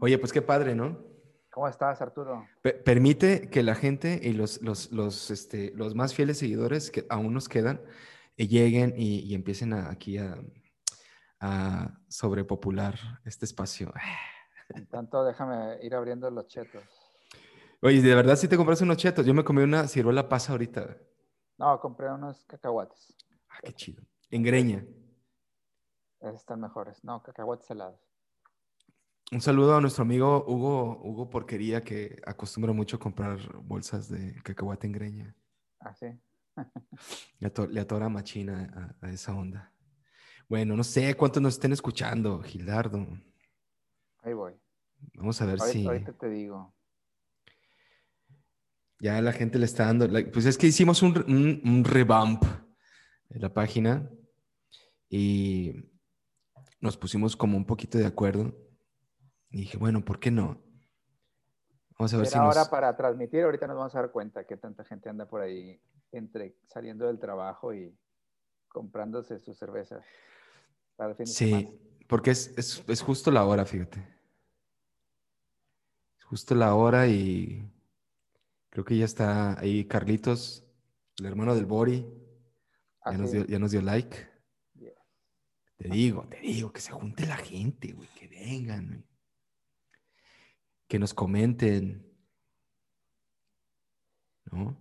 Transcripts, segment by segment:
Oye, pues qué padre, ¿no? ¿Cómo estás, Arturo? Pe- permite que la gente y los, los, los, este, los más fieles seguidores que aún nos quedan eh, lleguen y, y empiecen a- aquí a, a sobrepopular este espacio. En tanto, déjame ir abriendo los chetos. Oye, de verdad si te compraste unos chetos. Yo me comí una ciruela pasa ahorita. No, compré unos cacahuates. Ah, qué chido. En greña. Están mejores. No, cacahuates helados. Un saludo a nuestro amigo Hugo, Hugo Porquería, que acostumbra mucho comprar bolsas de cacahuate en greña. Ah, sí. Le, ato- le atora machina a, a esa onda. Bueno, no sé cuántos nos estén escuchando, Gildardo. Ahí voy. Vamos a ver Ahorita, si ahorita te digo. ya la gente le está dando. Pues es que hicimos un, un, un revamp de la página y nos pusimos como un poquito de acuerdo. Y dije, bueno, ¿por qué no? Vamos a ver si nos... hora para transmitir. Ahorita nos vamos a dar cuenta que tanta gente anda por ahí entre saliendo del trabajo y comprándose para el fin de Sí, semana. porque es, es, es justo la hora, fíjate. Es justo la hora y creo que ya está ahí Carlitos, el hermano del Bori. Ya, nos dio, ya nos dio like. Yeah. Te digo, te digo, que se junte la gente, güey, que vengan, güey. Que nos comenten. ¿No?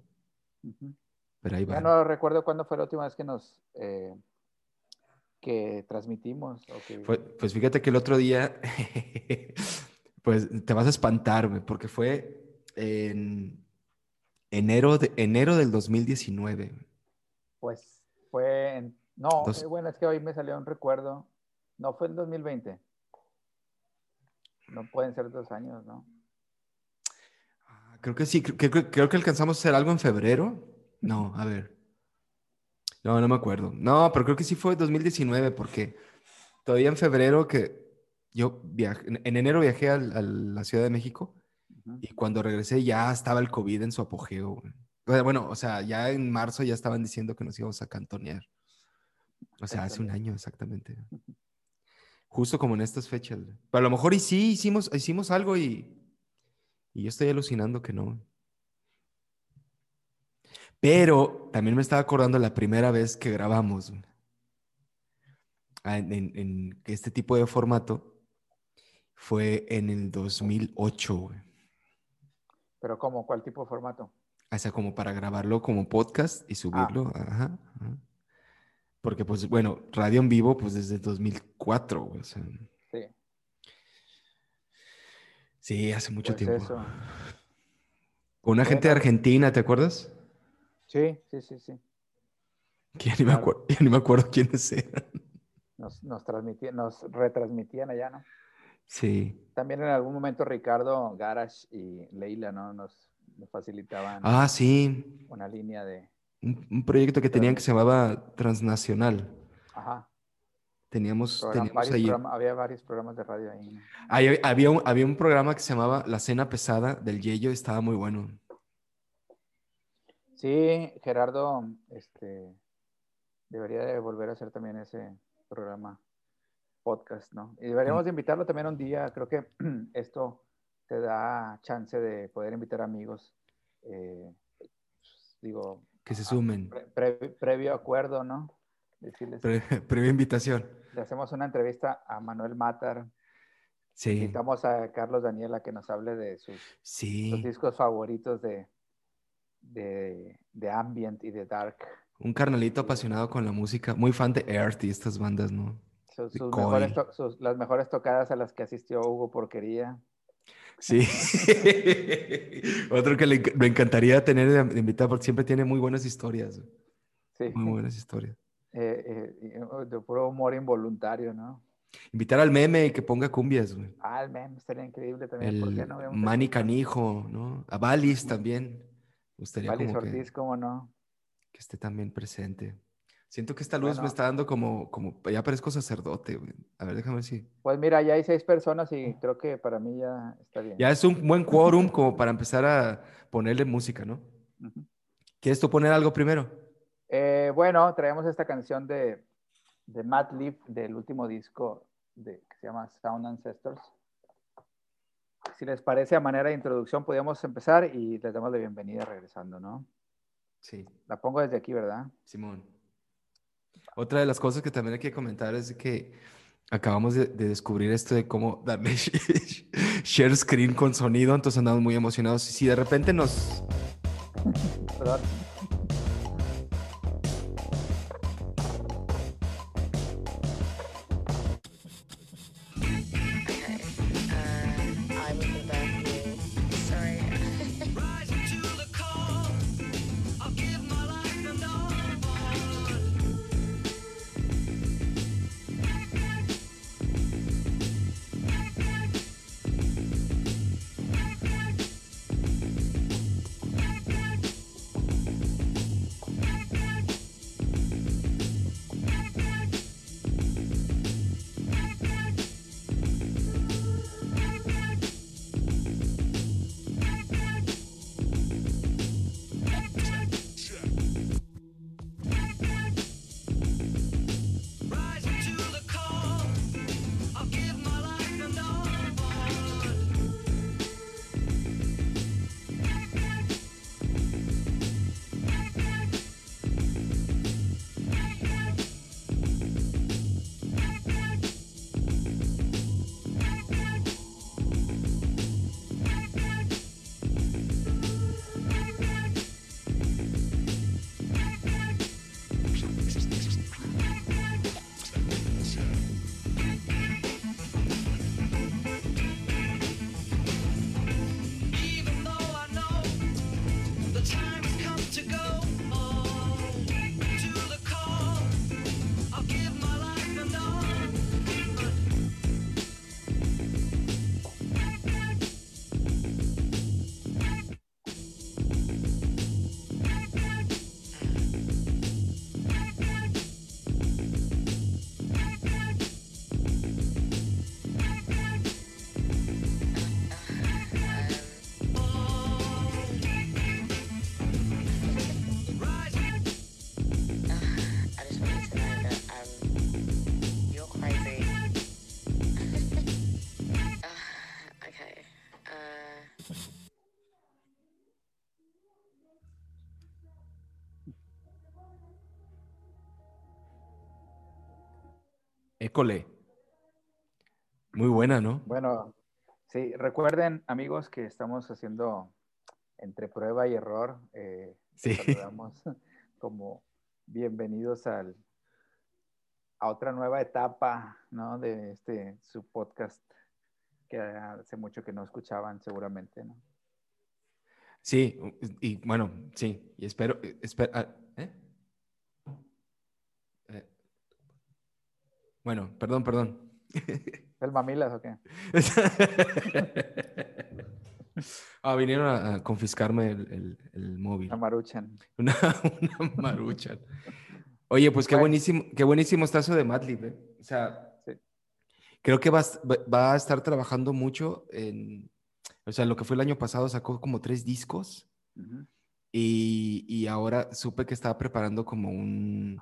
Pero ahí Ya va. no recuerdo cuándo fue la última vez que nos eh, que transmitimos. pues fíjate que el otro día, pues te vas a espantar, güey, porque fue en enero, de, enero del 2019. güey. Pues fue en... No, Dos- eh, bueno, es que hoy me salió un recuerdo. No, fue en 2020. No pueden ser dos años, ¿no? Ah, Creo que sí, creo, creo- creo que alcanzamos a hacer algo en febrero. No, a ver. No, no me acuerdo. No, pero creo que sí fue 2019 porque todavía en febrero que yo viajé, en, en enero viajé al- a la Ciudad de México y cuando regresé ya estaba el COVID en su apogeo. Bueno, o sea, ya en marzo ya estaban diciendo que nos íbamos a cantonear. O sea, hace un año exactamente. Justo como en estas fechas. a lo mejor y sí hicimos, hicimos algo y, y yo estoy alucinando que no. Pero también me estaba acordando la primera vez que grabamos. Ah, en, en- en este tipo de formato. Fue en el 2008, güey. Pero ¿cómo? ¿Cuál tipo de formato? O sea, como para grabarlo como podcast y subirlo. Ajá, ajá. Porque, pues, bueno, radio en vivo, pues desde 2004, güey. O sea, Sí, sí, hace mucho pues tiempo. eso. Con una gente de. Argentina, ¿te acuerdas? Sí, sí, sí, sí. Que ya ni, me Claro. acuerdo, ya ni me acuerdo quiénes eran. Nos, nos, transmitían, nos retransmitían allá, ¿no? Sí. También en algún momento Ricardo, Garash y Leila, ¿no? Nos, nos facilitaban Ah, sí. una línea de... Un, un proyecto que tenían que se llamaba Transnacional. Ajá. Teníamos, varios programa- había varios programas de radio ahí. ¿no? ahí había, un, había un programa que se llamaba La Cena Pesada del Yello, estaba muy bueno. Sí, Gerardo, este, debería de volver a hacer también ese programa podcast, ¿no? Y deberíamos de invitarlo también un día. Creo que esto te da chance de poder invitar amigos. eh, pues, digo, Que se a- sumen. pre- pre- previo acuerdo, ¿no? Decirles, Pre- previa invitación. le hacemos una entrevista a Manuel Matar. Sí. Invitamos a Carlos Daniel a que nos hable de sus, discos favoritos de, de, de ambient y de dark. Un carnalito apasionado con la música, muy fan de Earth y estas bandas, ¿no? Sus, mejores sus- las mejores tocadas a las que asistió Hugo Porquería. Sí. Otro que le, me encantaría tener de, invitado porque siempre tiene muy buenas historias. Sí. Muy buenas historias. Eh, eh, de puro humor involuntario, ¿no? Invitar al meme y que ponga cumbias, güey. Ah, el meme estaría increíble también. ¿Por qué El no Manny? Canijo, ¿no? A Valis también. Gustaría Valis como que, Ortiz, ¿cómo no? que esté también presente. Siento que esta luz me Bueno. está dando como, como, ya parezco sacerdote, güey. A ver, déjame ver si. Pues mira, ya hay seis personas y creo que para mí ya está bien. Ya es un buen quórum como para empezar a ponerle música, ¿no? Ujú. ¿Quieres tú poner algo primero? Eh, bueno, traemos esta canción de, de Matt Leaf del último disco de, que se llama Sound Ancestors. si les parece, a manera de introducción, podríamos empezar y les damos la bienvenida regresando, ¿no? Sí. La pongo desde aquí, ¿verdad? Simón. Otra de las cosas que también hay que comentar es que acabamos de, descubrir esto de cómo darle share screen con sonido, entonces andamos muy emocionados. Y si de repente nos... Perdón. Sí, recuerden, amigos, que estamos haciendo entre prueba y error. Eh, sí. Saludamos como bienvenidos al, a otra nueva etapa, ¿no? De este, su podcast que hace mucho que no escuchaban, seguramente, ¿no? Sí, y bueno, sí, y espero, espero, ah, ¿eh? Bueno, perdón, perdón. ¿El mamilas o qué? ah, vinieron a, confiscarme el, móvil. Una maruchan. Una, maruchan. Oye, pues qué buenísimo, qué buenísimo está eso de Madlib, ¿eh? O sea, creo que va, a estar trabajando mucho en, o sea, lo que fue el año pasado sacó como tres discos y, y, ahora supe que estaba preparando como un,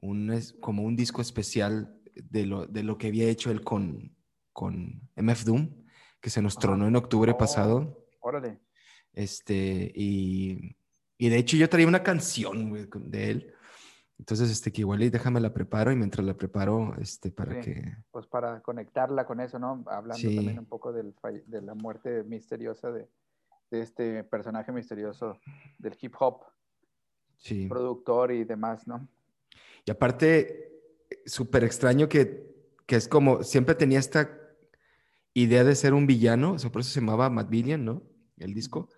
un, como un disco especial de lo, de lo que había hecho él con, con MF Doom, que se nos tronó en octubre oh, pasado. Órale. Este, y, y, de hecho yo traía una canción de él. Entonces, este, que igual y déjame la preparo y mientras la preparo, este, para que... Pues para conectarla con eso, ¿no? Hablando también un poco del, de la muerte misteriosa de, de, este personaje misterioso del hip hop. Sí. Productor y demás, ¿no? Y aparte, súper extraño que, que, es como, siempre tenía esta idea de ser un villano, eso por eso se llamaba Matt Billion, ¿no? El disco.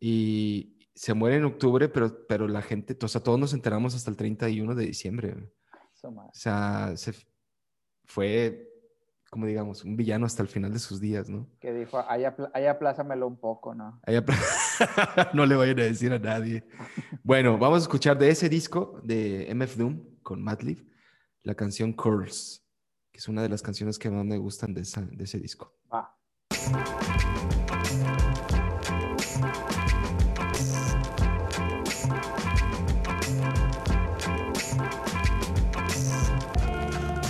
Y se muere en octubre, pero, pero la gente, o sea, todos nos enteramos hasta el 31 de diciembre. o sea, se fue, como digamos, un villano hasta el final de sus días, ¿no? Que dijo, ahí, aplázamelo un poco, ¿no? no le voy a decir a nadie. bueno, vamos a escuchar de ese disco de MF Doom con Madlib la canción Curls, que es una de las canciones que más me gustan de, de ese disco. Ah.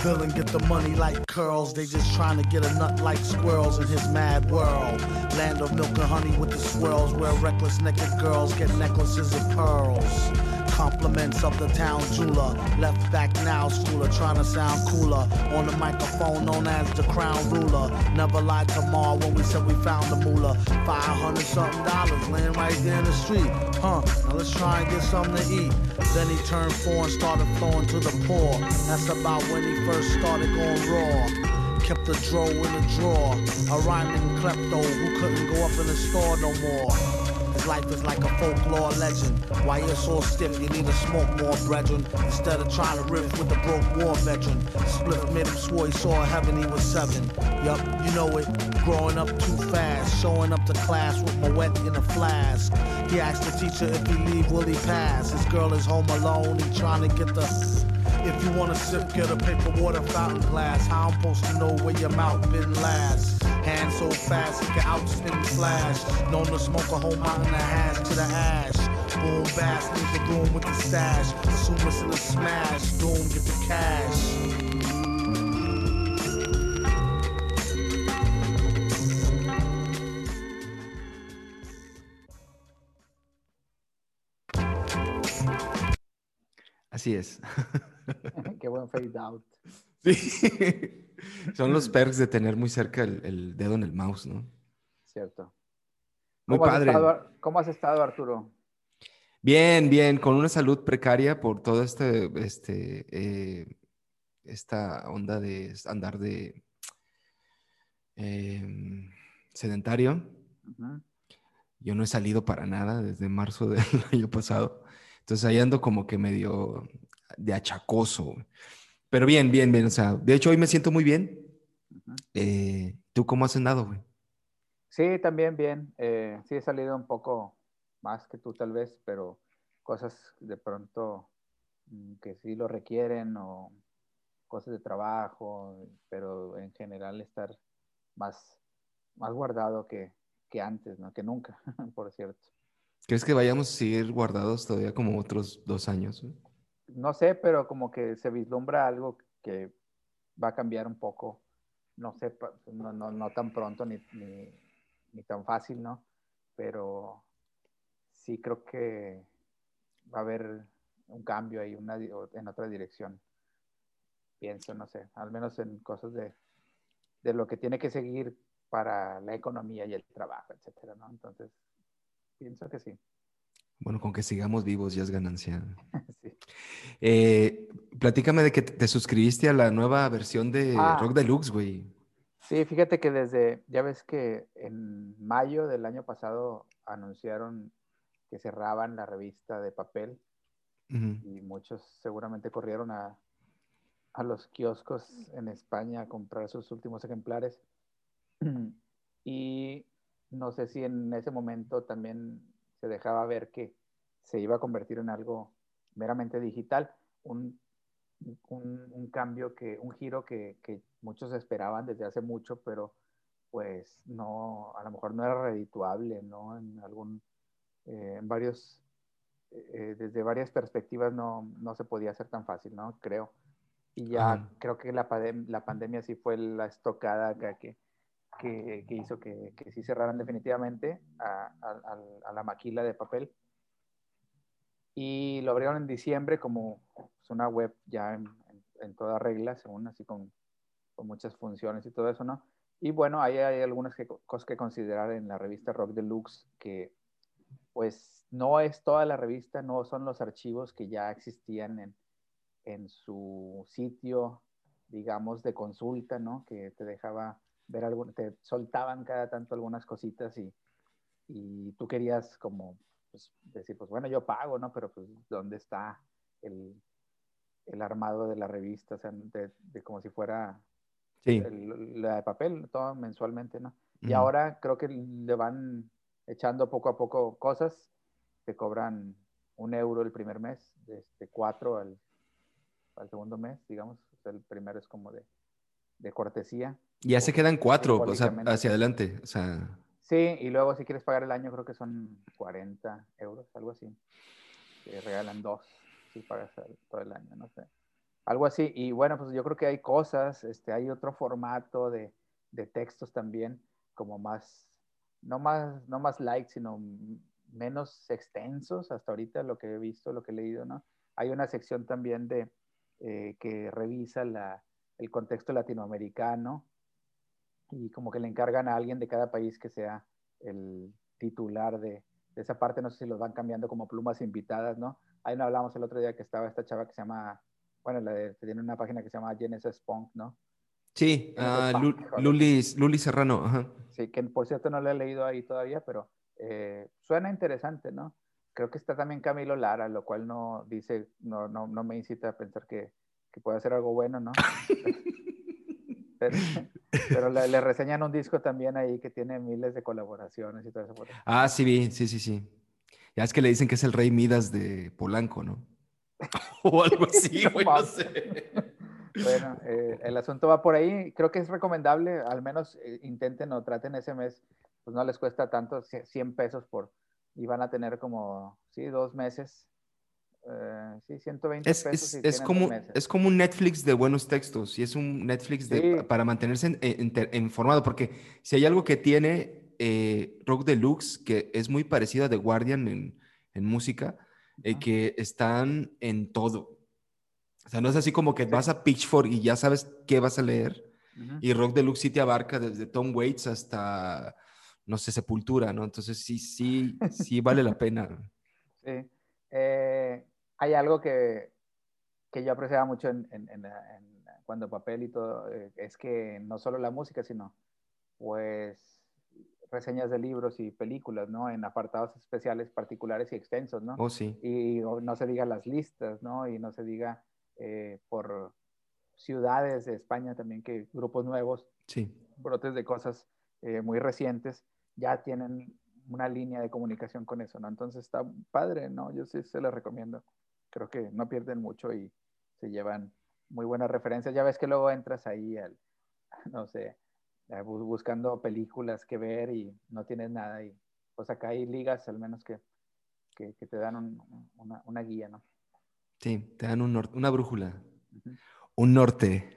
And get the money like curls. They just trying to get a nut like squirrels in his mad world. Land of milk and honey with the swirls, where reckless naked girls get necklaces of pearls. Compliments of the town jeweler. Left back now, schooler, trying to sound cooler. On the microphone, known as the crown ruler. Never lied to Ma when we said we found the moolah. 500 something dollars laying right there in the street. Huh, now let's try and get something to eat. Then he turned four and started flowing to the poor. That's about when he first started going raw. Kept the dro in the drawer. A rhyming klepto who couldn't go up in the store no more. Life is like a folklore legend. Why you're so stiff, you need to smoke more, brethren. Instead of trying to riff with a broke war veteran. Split made him swore he saw heaven, he was seven. Yup, you know it. Growing up too fast, showing up to class with my wet in a flask. He asked the teacher if he leave, will he pass? His girl is home alone, he trying to get the if you wanna sip, get a paper water fountain glass. How I'm supposed to know where your mouth been last? Hand so fast, it can outspin flash. Known to smoke a whole mountain of hash to the ash. Boom, bass, leave the room with the stash. Assume it's in a smash. Doom, get the cash. Así es. Qué buen fade out. Sí. Son los perks de tener muy cerca el, el dedo en el mouse, ¿no? Cierto. Muy ¿Cómo has padre. estado- ¿Cómo has estado, Arturo? Bien, bien, con una salud precaria por todo este, este, eh, esta onda de andar de em, sedentario. Yo no he salido para nada desde marzo del año pasado. Entonces ahí ando como que medio de achacoso. Pero bien, bien, bien. O sea, de hecho hoy me siento muy bien. Eh, ¿Tú cómo has andado, güey? Sí, también bien. Eh, sí he salido un poco más que tú tal vez, pero cosas de pronto mm, que sí lo requieren o cosas de trabajo, pero en general estar más, más guardado que, que antes, ¿no? Que nunca, por cierto. ¿Crees que vayamos a seguir guardados todavía como otros dos años? güey? No sé, pero como que se vislumbra algo que va a cambiar un poco. No sé, no, no, no tan pronto ni, ni, tan fácil, ¿no? Pero sí creo que va a haber un cambio ahí una, en otra dirección. Pienso, no sé, al menos en cosas de, de lo que tiene que seguir para la economía y el trabajo, etcétera, ¿no? Entonces, pienso que sí. Bueno, con que sigamos vivos ya es ganancia. sí. Eh, platícame de que te te suscribiste a la nueva versión de Ah. Rock Deluxe, güey. Sí, fíjate que desde, ya ves que en mayo del año pasado anunciaron que cerraban la revista de papel Ujú. y muchos seguramente corrieron a, a los kioscos en España a comprar sus últimos ejemplares. Y no sé si en ese momento también se dejaba ver que se iba a convertir en algo meramente digital, un, un, un cambio que, un giro que, que muchos esperaban desde hace mucho, pero pues no, a lo mejor no era redituable, ¿no? En algún, eh, en varios, eh, desde varias perspectivas no, no se podía hacer tan fácil, ¿no? Creo. Y ya creo que la, la pandemia sí fue la estocada acá que, que, que hizo que, que sí cerraran definitivamente a, a- a- la maquila de papel. Y lo abrieron en diciembre como pues, una web ya en, en- en toda regla, según así con, con muchas funciones y todo eso, ¿no? Y bueno, ahí hay algunas que- cosas que considerar en la revista Rock Deluxe que pues no es toda la revista, no son los archivos que ya existían en, en su sitio, digamos, de consulta, ¿no? Que te dejaba ver algún, te soltaban cada tanto algunas cositas y, y tú querías como pues, decir, pues bueno, yo pago, ¿no? Pero pues, ¿dónde está el, el armado de la revista? O sea, de, de como si fuera Sí. el- la de papel, todo mensualmente, ¿no? Y ahora creo que le van echando poco a poco cosas, te cobran un euro el primer mes, este, cuatro al, al segundo mes, digamos, O sea, el primero es como de, de cortesía. Ya se quedan cuatro, o sea, hacia adelante. O sea, Sí, y luego si quieres pagar el año creo que son 40 euros, algo así. Te regalan dos si pagas todo el año, no sé. algo así. Y bueno, pues yo creo que hay cosas, este, hay otro formato de, de textos también, como más, no más, no más light, sino menos extensos hasta ahorita lo que he visto, lo que he leído, ¿no? Hay una sección también de, eh, que revisa la, el contexto latinoamericano y como que le encargan a alguien de cada país que sea el titular de, de esa parte, no sé si los van cambiando como plumas invitadas, ¿no? Ahí no hablamos el otro día que estaba esta chava que se llama bueno, la de, tiene una página que se llama Genesis Punk, ¿no? Sí, uh, Luli, Serrano. Ajá. Sí, que por cierto no la he leído ahí todavía, pero eh, suena interesante, ¿no? Creo que está también Camilo Lara, lo cual no dice, no, no, no me incita a pensar que, que puede ser algo bueno, ¿no? pero, le, reseñan un disco también ahí que tiene miles de colaboraciones y todo eso. Ah, sí, sí, sí, sí. Ya es que le dicen que es el rey Midas de Polanco, ¿no? o algo así, no, sé. Bueno, eh, el asunto va por ahí. Creo que es recomendable, al menos eh, intenten o traten ese mes, pues no les cuesta tanto, 100 pesos por, y van a tener como, sí, dos meses. Eh, sí, 120 es, pesos. Es, como, es como un Netflix de buenos textos y es un Netflix de, para mantenerse informado, porque si hay algo que tiene Rock Deluxe, que es muy parecido a The Guardian en, en música, eh, que están en todo. O sea, no es así como que vas a Pitchfork y ya sabes qué vas a leer. Y Rock Deluxe sí te abarca desde Tom Waits hasta, no sé, Sepultura, ¿no? Entonces sí, sí, sí vale la pena. Sí. Eh, hay algo que, que, yo apreciaba mucho en, en, en, cuando papel y todo, eh, es que no solo la música, sino pues reseñas de libros y películas, ¿no? En apartados especiales, particulares y extensos, ¿no? Oh, sí. Y no se diga las listas, ¿no? Y no se diga eh, por ciudades de España también que grupos nuevos, sí. brotes de cosas eh, muy recientes, ya tienen una línea de comunicación con eso, ¿no? Entonces está padre, ¿no? Yo sí se les recomiendo. Creo que no pierden mucho y se llevan muy buenas referencias. Ya ves que luego entras ahí al, no sé, buscando películas que ver y no tienes nada. Y pues acá hay ligas al menos que, que, te dan una, una, guía, ¿no? Sí, te dan un una brújula, un norte.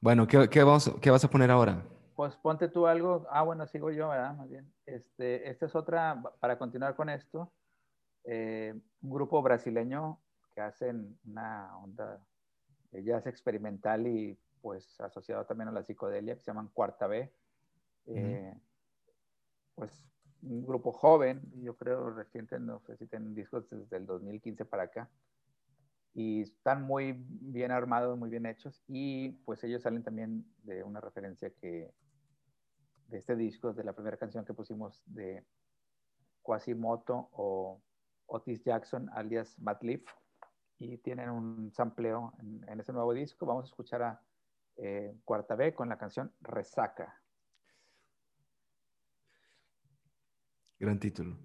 Bueno, ¿qué, qué, vamos, ¿qué vas a poner ahora? Pues ponte tú algo. Ah, bueno, sigo yo, ¿verdad? Más bien. Este, esta es otra, para continuar con esto, eh, un grupo brasileño que hacen una onda de jazz experimental y pues asociado también a la psicodelia, que se llaman Cuarta B. Eh, pues un grupo joven, yo creo reciente, no sé si tienen discos desde el 2015 para acá. Y están muy bien armados, muy bien hechos. Y pues ellos salen también de una referencia que, de este disco, de la primera canción que pusimos de Quasimoto o Otis Jackson, alias Matt Leaf. Y tienen un sampleo en, en ese nuevo disco. Vamos a escuchar a eh, cuarta B con la canción Resaca. Gran título.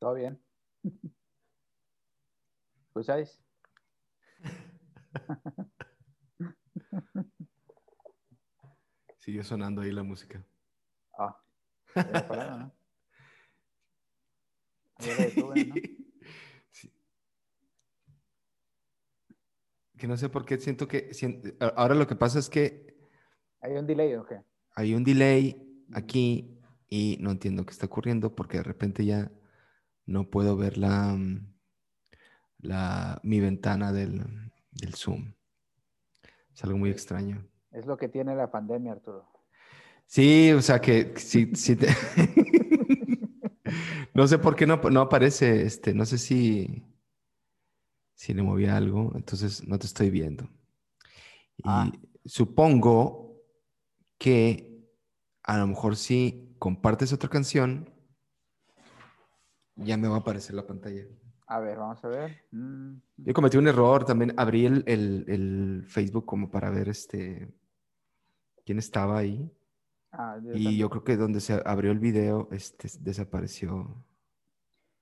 Todo bien. ¿Escucháis? Sigue sonando ahí la música. Ah. Que no sé por qué siento que... Ahora lo que pasa es que ¿Hay un delay o qué? hay un delay aquí y no entiendo qué está ocurriendo porque de repente ya no puedo ver la, mm, la, mi ventana del, del Zoom. Es algo muy extraño. Es lo que tiene la pandemia, Arturo. Sí, o sea que sí, sí te- no sé por qué no, no aparece, este, no sé si, si le moví algo, entonces no te estoy viendo. Y Ah. supongo que a lo mejor si compartes otra canción, ya me va a aparecer la pantalla. A ver, vamos a ver. Mm, Yo cometí un error, también abrí el, el- el Facebook como para ver este quién estaba ahí. ah, yo Y también. yo creo que donde se abrió el video, este desapareció.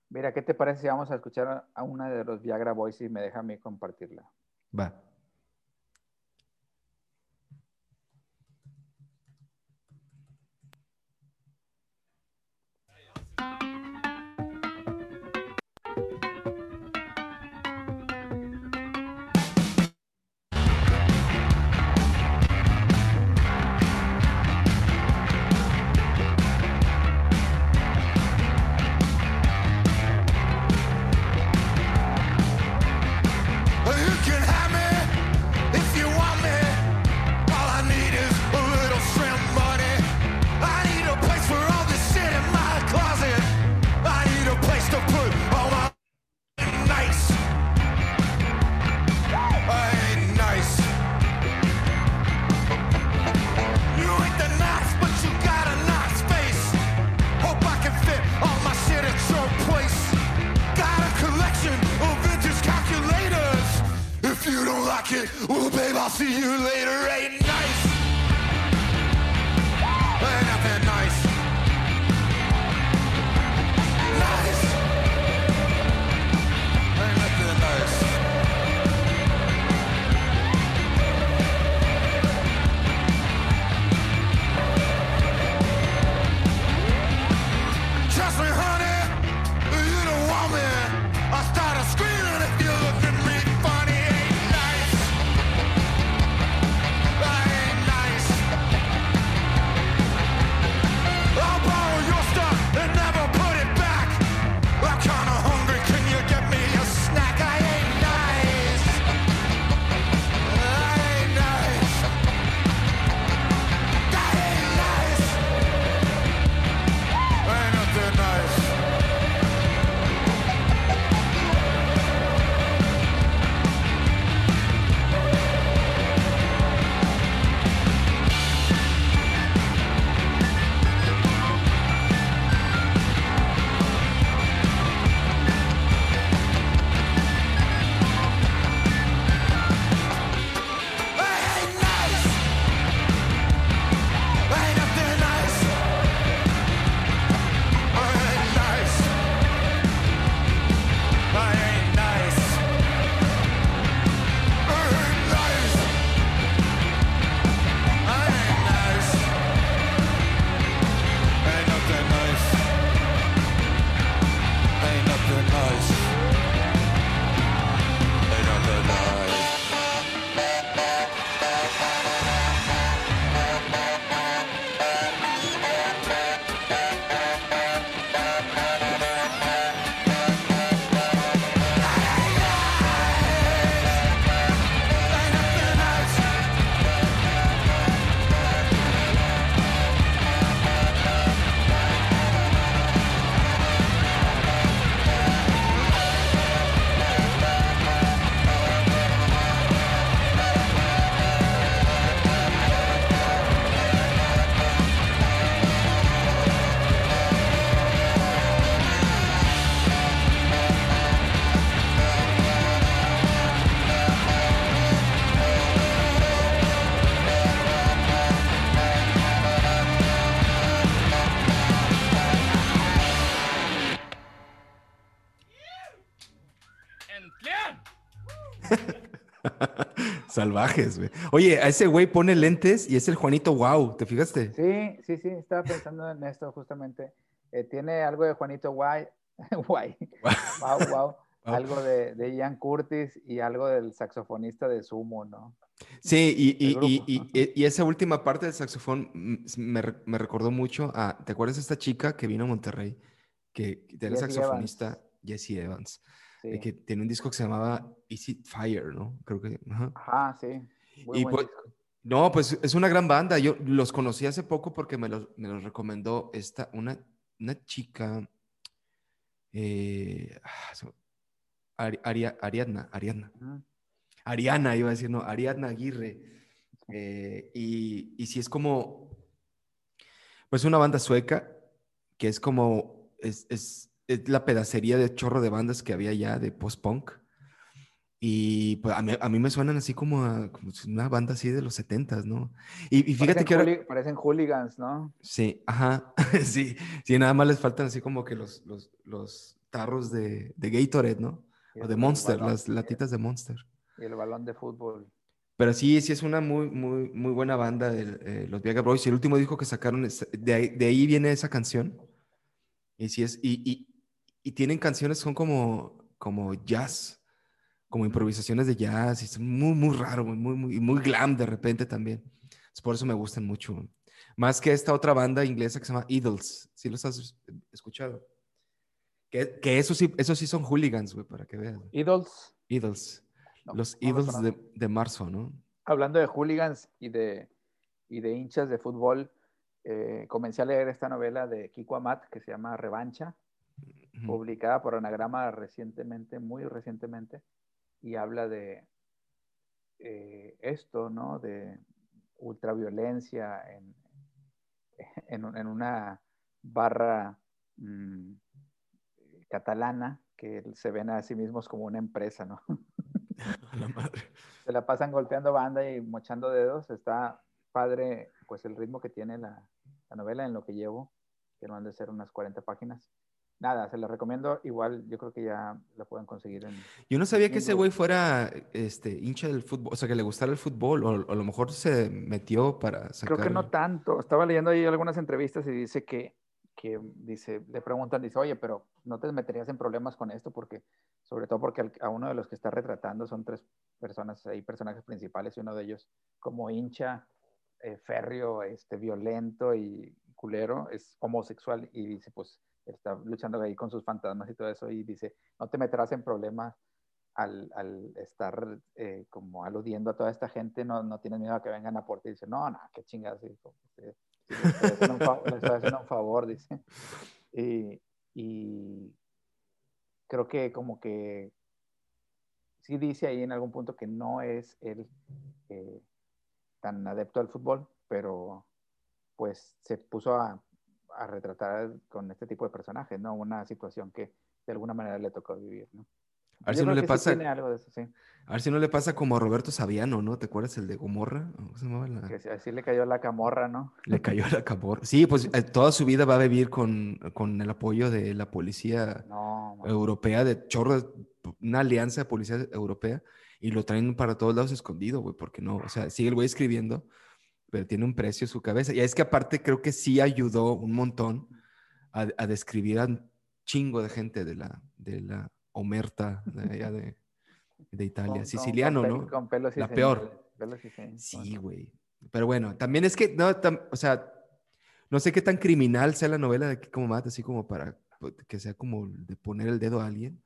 Mira, ¿qué te parece si vamos a escuchar a- a una de los Viagra Boys y me deja a mí compartirla? Va. Well, Ooh, babe, I'll see you later right now. Salvajes, güey. Oye, a ese güey pone lentes y es el Juanito Wow, ¿te fijaste? Sí, sí, sí, estaba pensando en esto justamente. Eh, tiene algo de Juanito Guay, Guay, wow, wow, algo de, de Ian Curtis y algo del saxofonista de Sumo, ¿no? Sí, y, esa última parte del saxofón me, re- me recordó mucho a, ¿te acuerdas de esta chica que vino a Monterrey? Que que era Jessie saxofonista, Jessie Evans, Sí. que tiene un disco que se llamaba Easy Fire, ¿no? Creo que... ajá. Ajá, sí. Muy Y pues-. No, pues es una gran banda. Yo los conocí hace poco porque me los, me los recomendó esta, una, una chica, eh, ah, Ari- Aria- Ariadna, Ariadna. Ariana, iba a decir, no, Ariadna Aguirre. Eh, y, y sí es como, pues una banda sueca, que es como, es- es la pedacería de chorro de bandas que había ya de post-punk. Y pues a mí, a mí me suenan así como, a, como una banda así de los setentas, ¿no? Y, y fíjate parecen, que ahora... parecen hooligans, ¿no? Sí, ajá, sí, sí, nada más les faltan así como que los, los, los tarros de, de Gatorade, ¿no? O de Monster, balón- las latitas de Monster. Y el balón de fútbol. Pero sí, sí es una muy, muy, muy buena banda, el- eh, los Viagra Boys. Y el último disco que sacaron, es- de, ahí, de ahí viene esa canción. Y sí es, y, y, y tienen canciones, son como, como jazz, como improvisaciones de jazz. Y es muy, muy raro, muy, muy, muy, y muy glam de repente también. Entonces, por eso me gustan mucho. Más que esta otra banda inglesa que se llama Idols. ¿Sí los has escuchado? Que, que eso sí, esos sí son hooligans, güey, para que veas. Idols. Idols. No, los no Idols de, de marzo, ¿no? Hablando de hooligans y de, y de hinchas de fútbol, eh, comencé a leer esta novela de Kiko Amat que se llama Revancha. Publicada por Anagrama recientemente, muy recientemente, y habla de eh, esto, ¿no? De ultraviolencia en, en, en una barra mm, catalana que se ven a sí mismos como una empresa, ¿no? La madre. se la pasan golpeando banda y mochando dedos. Está padre, pues el ritmo que tiene la, la novela en lo que llevo, que no han de ser unas 40 páginas. Nada, se la recomiendo. Igual yo creo que ya la pueden conseguir en... Yo no sabía que ese güey fuera este, hincha del fútbol, o sea, que le gustara el fútbol, o, o a lo mejor se metió para sacar... Creo que no tanto. Estaba leyendo ahí algunas entrevistas y dice que, que dice, le preguntan, dice, oye, pero no te meterías en problemas con esto porque, sobre todo porque al- a uno de los que está retratando son tres personas, hay personajes principales y uno de ellos como hincha, eh, férreo, este, violento y culero, es homosexual y dice, pues está luchando ahí con sus fantasmas y todo eso y dice, no te meterás en problemas al, al estar eh, como aludiendo a toda esta gente, no, no tienes miedo a que vengan a por ti. Dice, no, no, qué haciendo un fa- le estoy haciendo un favor, dice. Y, y creo que como que sí dice ahí en algún punto que no es él eh, tan adepto al fútbol, pero pues se puso a, a retratar con este tipo de personajes, ¿no? Una situación que de alguna manera le tocó vivir, ¿no? A ver Yo si no le pasa, tiene algo de eso, sí. a ver si no le pasa como a Roberto Saviano, ¿no? ¿Te acuerdas el de Gomorra? ¿Cómo se llamaba la- Que así le cayó la camorra, ¿no? Le cayó la camorra. Sí, pues eh, toda su vida va a vivir con, con el apoyo de la policía No, europea, de chorro, una alianza de policía europea, y lo traen para todos lados escondido, güey, porque no, o sea, sigue el güey escribiendo, pero tiene un precio su cabeza. Y es que aparte creo que sí ayudó un montón a, a describir a un chingo de gente de la, de la Omerta, de allá de, de Italia, Con- siciliano, con ¿no? Con pelos y La peor. pelos y Sí, güey. Pero bueno, también es que, no, tam- o sea, no sé qué tan criminal sea la novela de como mata, así como para pues, que sea como de poner el dedo a alguien.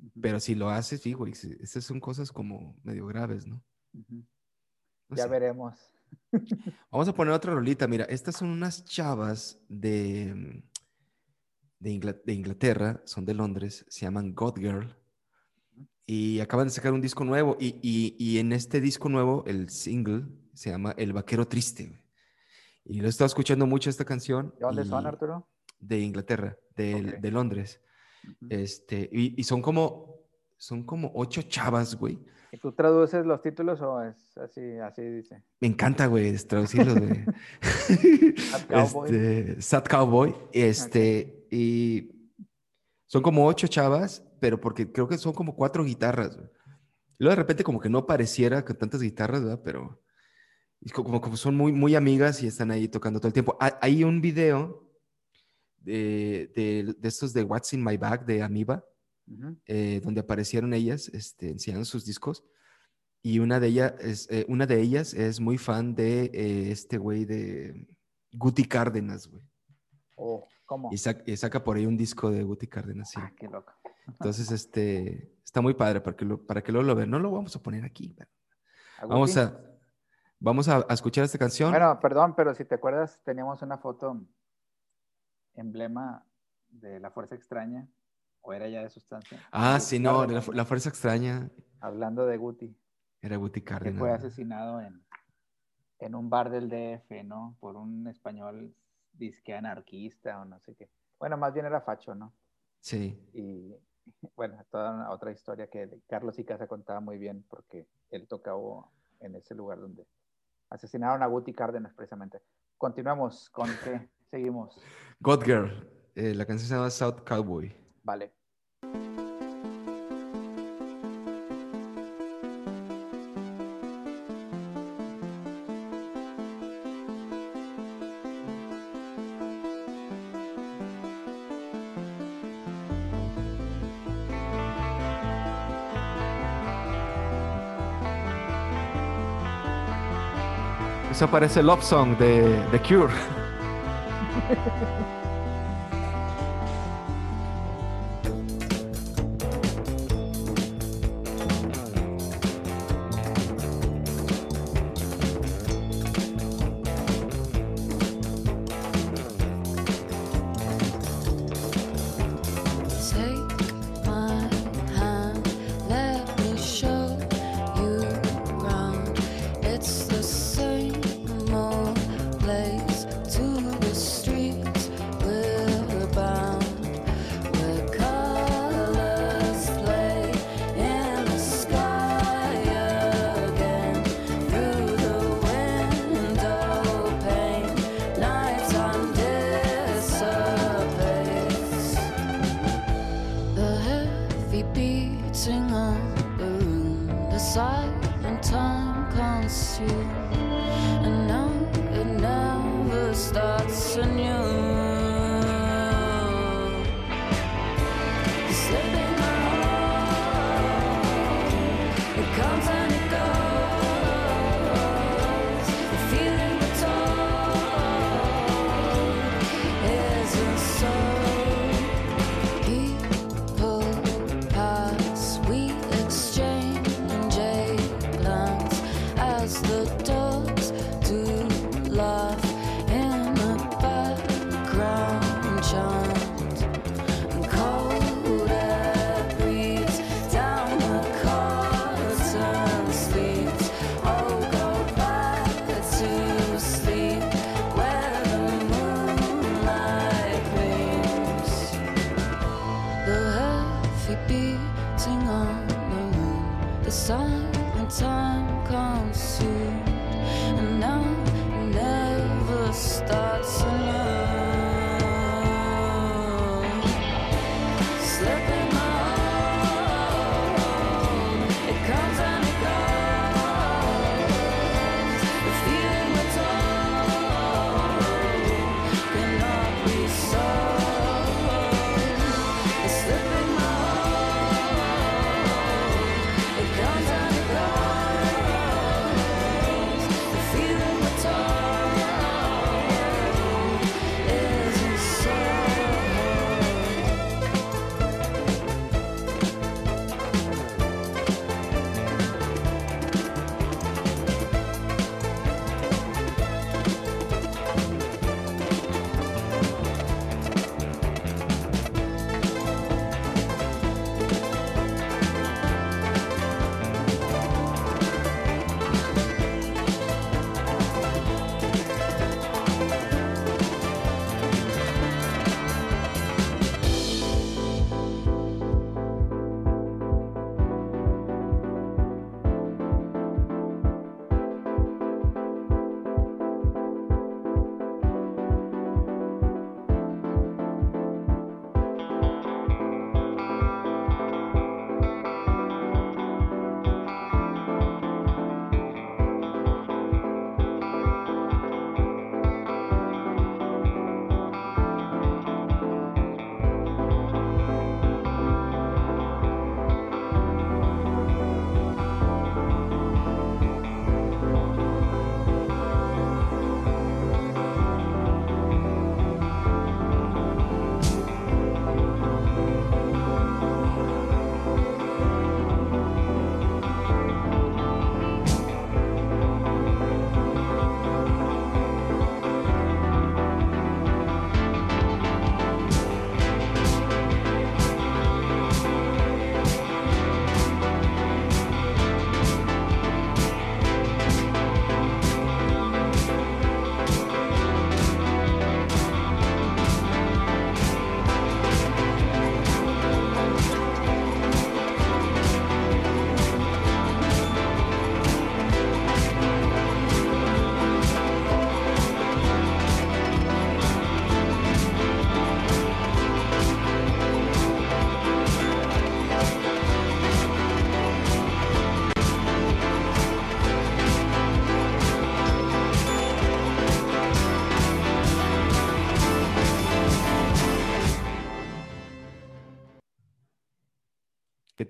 Ujú, Pero si lo haces, sí, güey, sí, esas son cosas como medio graves, ¿no? ujú. No Ya sé. veremos. Vamos a poner otra rolita. Mira, estas son unas chavas de, mm, de, Ingla- de Inglaterra, son de Londres, se llaman God Girl. Y acaban de sacar un disco nuevo. Y, y- y en este disco nuevo, el single se llama El Vaquero Triste. güey. Y lo he estado escuchando mucho esta canción. ¿De dónde son, Arturo? De Inglaterra, de, de Londres. Este, y, y son como, son como ocho chavas, güey. ¿Y tú traduces los títulos o es así, así dice? Me encanta, güey, traducirlos, güey. Sad Cowboy. Este, Sad Cowboy. Este, y son como ocho chavas, pero porque creo que son como cuatro guitarras, güey. Y luego de repente como que no pareciera con tantas guitarras, ¿verdad? Pero como, como son muy, muy amigas y están ahí tocando todo el tiempo. Ha- Hay un video de, de, de estos de What's in My Bag de Amoeba, Ujú. eh, donde aparecieron ellas este, enseñando sus discos. Y una de, ellas es, eh, una de ellas es muy fan de eh, este güey de Guti Cárdenas, güey. Oh, ¿cómo? Y, sac- y saca por ahí un disco de Guti Cárdenas, sí. Ah, qué loco. Entonces, este, está muy padre para que, lo, para que luego lo vean. No lo vamos a poner aquí. pero Vamos a, vamos a, a escuchar esta canción. Bueno, perdón, pero si te acuerdas, teníamos una foto emblema de la fuerza extraña, o era ya de sustancia. ah, sí, no, la, la fuerza extraña Hablando de Guti, era Guti que Cárdenas. fue ¿no? asesinado en, en un bar del DF, ¿no? Por un español disque anarquista o no sé qué. Bueno, más bien era facho, ¿no? Sí, Y bueno, toda una- otra historia que Carlos Icaza contaba muy bien porque él tocaba en ese lugar donde asesinaron a Guti Cárdenas precisamente. Continuamos con qué seguimos. God Girl. eh, la canción se llama South Cowboy. Vale. Eso parece Love Song de The Cure.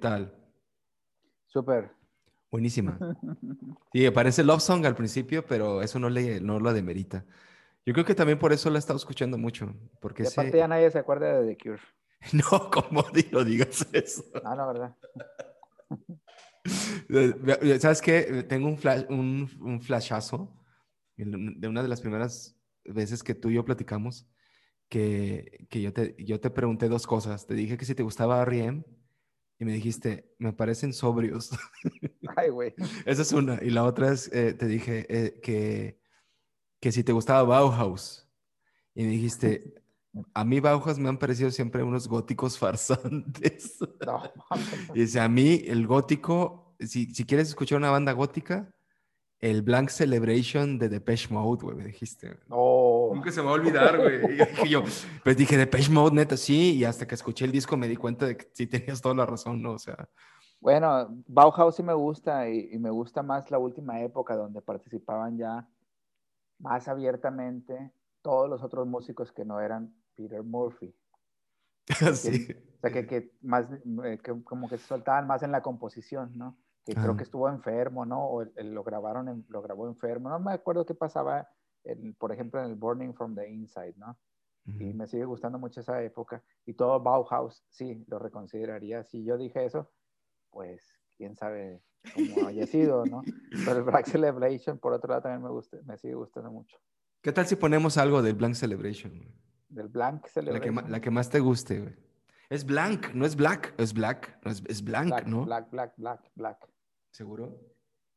tal? Súper. Buenísima. Sí, parece Love Song al principio, pero eso no, le, no lo demerita. Yo creo que también por eso la he estado escuchando mucho. Porque Y ese- aparte ya nadie se acuerda de The Cure. No, como lo digas eso. No, la verdad. Eh, ¿Sabes qué? Tengo un, flash, un, un flashazo de una de las primeras veces que tú y yo platicamos, que, que yo, te, yo te pregunté dos cosas. Te dije que si te gustaba R.E.M. y me dijiste, me parecen sobrios. Ay, güey. Esa es una. Y la otra es, eh, te dije eh, que, que si te gustaba Bauhaus. Y me dijiste, a mí Bauhaus me han parecido siempre unos góticos farsantes. No. Y dice, a mí el gótico, si, si quieres escuchar una banda gótica, el Blank Celebration de Depeche Mode, güey, me dijiste. No. Nunca se me va a olvidar, güey. Y yo, pues dije, Depeche Mode, neta, sí. Y hasta que escuché el disco me di cuenta de que sí tenías toda la razón, ¿no? O sea, Bueno, Bauhaus sí me gusta y, y me gusta más la última época donde participaban ya más abiertamente todos los otros músicos que no eran Peter Murphy. sí. O sea, que, que más, eh, que como que se soltaban más en la composición, ¿no? Que creo Ajá. que estuvo enfermo, ¿no? O el- el- lo grabaron, en- lo grabó enfermo. No me acuerdo qué pasaba, en- por ejemplo, en el Burning from the Inside, ¿no? y me sigue gustando mucho esa época. Y todo Bauhaus, sí, lo reconsideraría. Si yo dije eso, pues quién sabe cómo haya sido, ¿no? Pero el Black Celebration, por otro lado, también me, gusta, me sigue gustando mucho. ¿Qué tal si ponemos algo del Blank Celebration? güey? Del Blank La que, Celebration. la que más te guste, güey. Es blank, no es black, es black, es, es blank, Black, ¿no? Black, Black, Black, Black. ¿Seguro?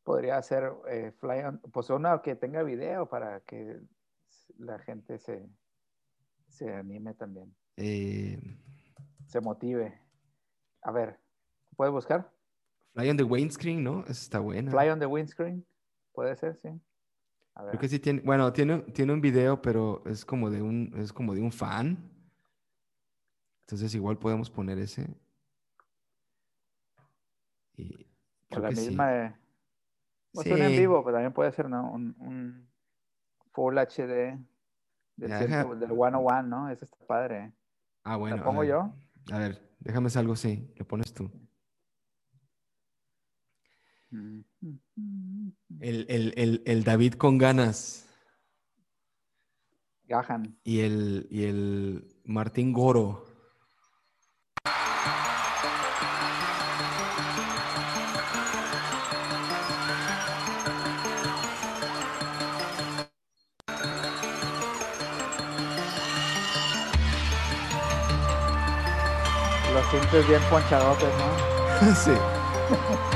Podría ser eh, Fly on, pues una que tenga video para que la gente se, se anime también, Eh, se motive. A ver, ¿puedes buscar? Fly on the Windscreen, ¿no? Esa está buena. Fly on the windscreen, puede ser, sí. A ver. Creo que sí tiene, bueno, tiene, tiene un video, pero es como de un, es como de un fan. Entonces igual podemos poner ese. Y la que sí. De... Pues un en Sí. vivo, pero también puede ser, ¿no? Un, un Full HD del, deja- del 101, ¿no? Ese está padre. Ah, bueno. ¿La pongo yo? A ver, déjame algo así. Lo pones tú. El, el, el, el David con ganas Gahan. y el, y el Martín Goro. Los tintes bien ponchadotes, ¿no? sí.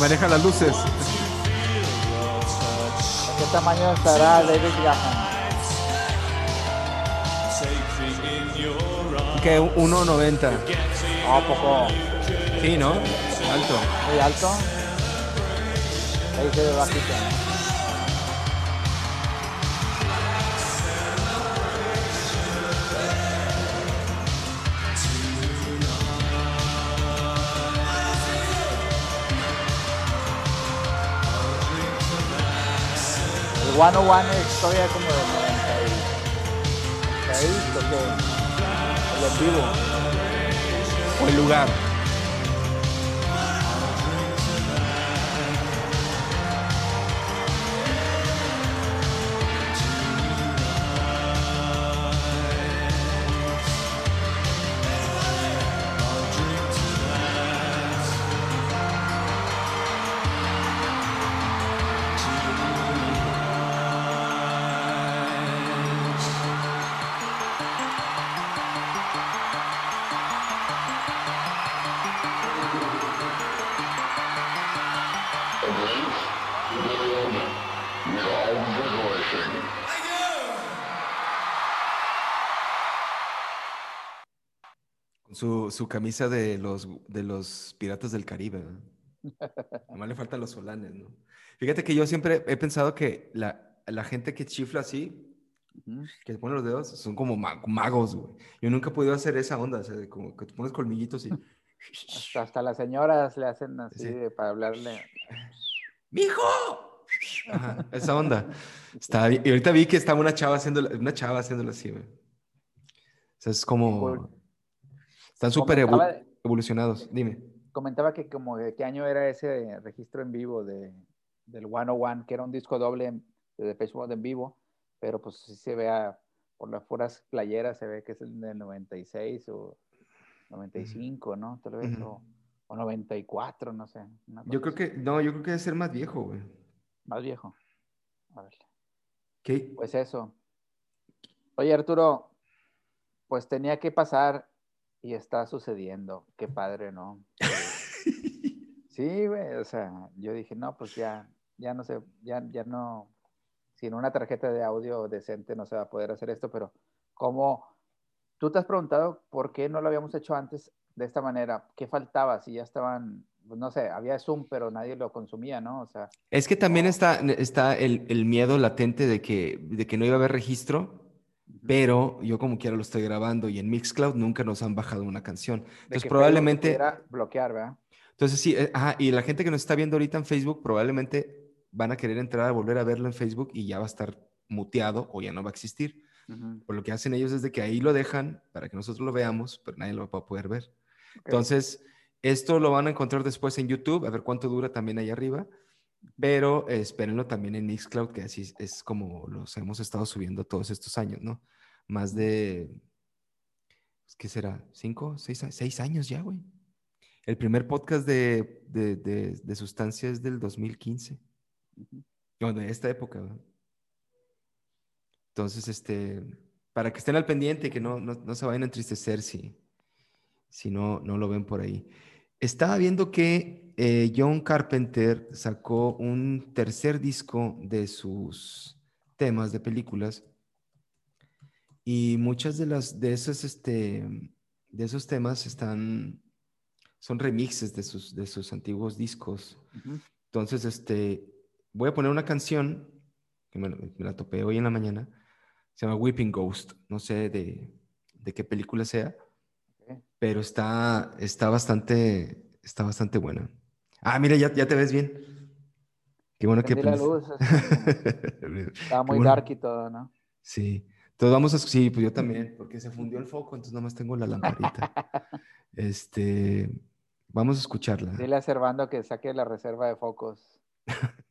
maneja las luces. ¿A qué tamaño estará David Graham? Que 1.90. Ah, poco Sí, ¿no? Alto. muy alto. Ahí se ve bajito. 101 es todavía como de 96 o qué? El en vivo. O el lugar. Su, su camisa de los, de los piratas del Caribe. ¿no? Nomás le faltan los solanes, ¿no? Fíjate que yo siempre he pensado que la, la gente que chifla así, que pone los dedos, son como ma- magos, güey. Yo nunca he podido hacer esa onda, o sea, como que te pones colmillitos y... Hasta, hasta las señoras le hacen así Sí. para hablarle. ¡Mijo! Ajá, esa onda. Está bien. Y ahorita vi que estaba una chava haciéndolo, una chava haciéndolo así, güey. O sea, es como... Están súper evolucionados. Dime. Comentaba que como de qué año era ese registro en vivo de, del 101, que era un disco doble de Depeche Mode en vivo, pero pues sí se vea por las puras playeras, se ve que es el del 96 o 95, ¿no? Tal vez, Ujú. o, o 94, no sé. Yo creo así. que... No, yo creo que debe ser más viejo, güey. Más viejo. A ver. ¿Qué? Pues eso. Oye, Arturo, pues tenía que pasar y está sucediendo. Qué padre, ¿no? Sí, güey, o sea, yo dije, no, pues ya, ya no sé, ya, ya no, sin una tarjeta de audio decente no se va a poder hacer esto, pero ¿cómo? Tú te has preguntado por qué no lo habíamos hecho antes de esta manera, ¿qué faltaba? Si ya estaban, pues no sé, había Zoom, pero nadie lo consumía, ¿no? O sea, Es que también No. está, está el, el miedo latente de que, de que no iba a haber registro, pero yo como quiera lo estoy grabando y en Mixcloud nunca nos han bajado una canción. Entonces probablemente... bloquear, ¿verdad? Entonces sí, eh, ajá, y la gente que nos está viendo ahorita en Facebook probablemente van a querer entrar a volver a verlo en Facebook y ya va a estar muteado o ya no va a existir. Ujú. Por lo que hacen ellos es de que ahí lo dejan para que nosotros lo veamos, pero nadie lo va a poder ver. Entonces, esto lo van a encontrar después en YouTube, a ver cuánto dura también ahí arriba, pero eh, espérenlo también en Mixcloud, que así es como los hemos estado subiendo todos estos años, ¿no? Más de, pues, ¿qué será? ¿Cinco? ¿Seis, seis años ya, güey? El primer podcast de, de, de, de sustancia es del 2015. Ujú. Bueno, de esta época, ¿verdad? Entonces, este, para que estén al pendiente y que no, no, no se vayan a entristecer si, si no, no lo ven por ahí. Estaba viendo que eh, John Carpenter sacó un tercer disco de sus temas de películas y muchas de las de esos este de esos temas están son remixes de sus de sus antiguos discos. Entonces, este, voy a poner una canción que me, me la topé hoy en la mañana. Se llama Weeping Ghost. No sé de, de qué película sea. Pero está, está, bastante, está bastante buena. Ah, mira, ya, ya te ves bien. Qué bueno que... La luz, Qué muy bueno. dark y todo, ¿no? Sí. Entonces vamos a... Sí, pues yo también, porque se fundió el foco, entonces nomás tengo la lamparita. Este... Vamos a escucharla. Dile a Servando que saque la reserva de focos.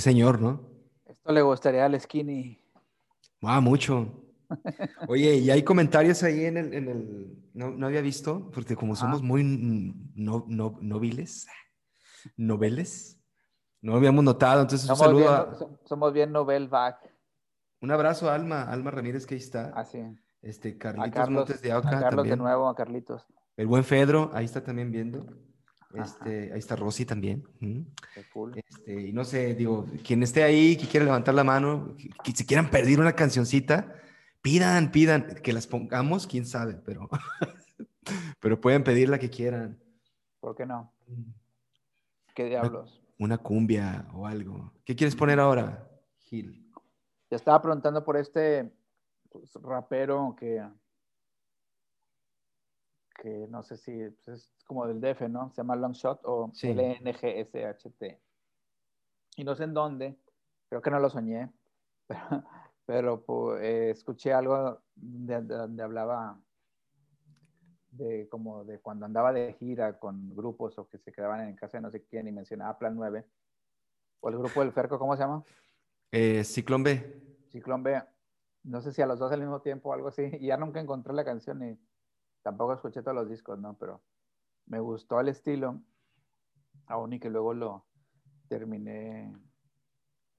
Qué señor, ¿no? Esto le gustaría al skinny. Ah, mucho. Oye, y hay comentarios ahí en el, en el no, no había visto, porque como Ajá. somos muy no, no, nobiles, noveles, no habíamos notado. Entonces, un Somos bien, saludo, a- so- somos bien novel back. un abrazo a Alma, Alma Ramírez que ahí está. Así. Este, A Carlitos Carlos, Montes de a Oca Carlos de nuevo, a Carlitos. El buen Fedro, ahí está también viendo. Ajá. Este, ahí está Rosy también. ¿Mm? Cool. Este, y no sé, digo, quien esté ahí, que quiera levantar la mano, que, que se quieran pedir una cancioncita, pidan, pidan, que las pongamos, quién sabe, pero, pero pueden pedir la que quieran. ¿Por qué no? ¿Qué diablos? Una cumbia o algo. ¿Qué quieres poner ahora, Gil? Te estaba preguntando por este pues, rapero que, que no sé si pues, es como del DF, ¿no? Se llama Longshot o Sí. LNGSHT. Y no sé en dónde, creo que no lo soñé, pero, pero, pues, eh, escuché algo de- de- donde hablaba de como de cuando andaba de gira con grupos o que se quedaban en casa de no sé quién y mencionaba Plan 9 o el grupo del Ferco, ¿cómo se llama? Eh, Ciclón B. Ciclón B, no sé si a los dos al mismo tiempo o algo así, y ya nunca encontré la canción y tampoco escuché todos los discos, ¿no? Pero me gustó el estilo, aún y que luego lo terminé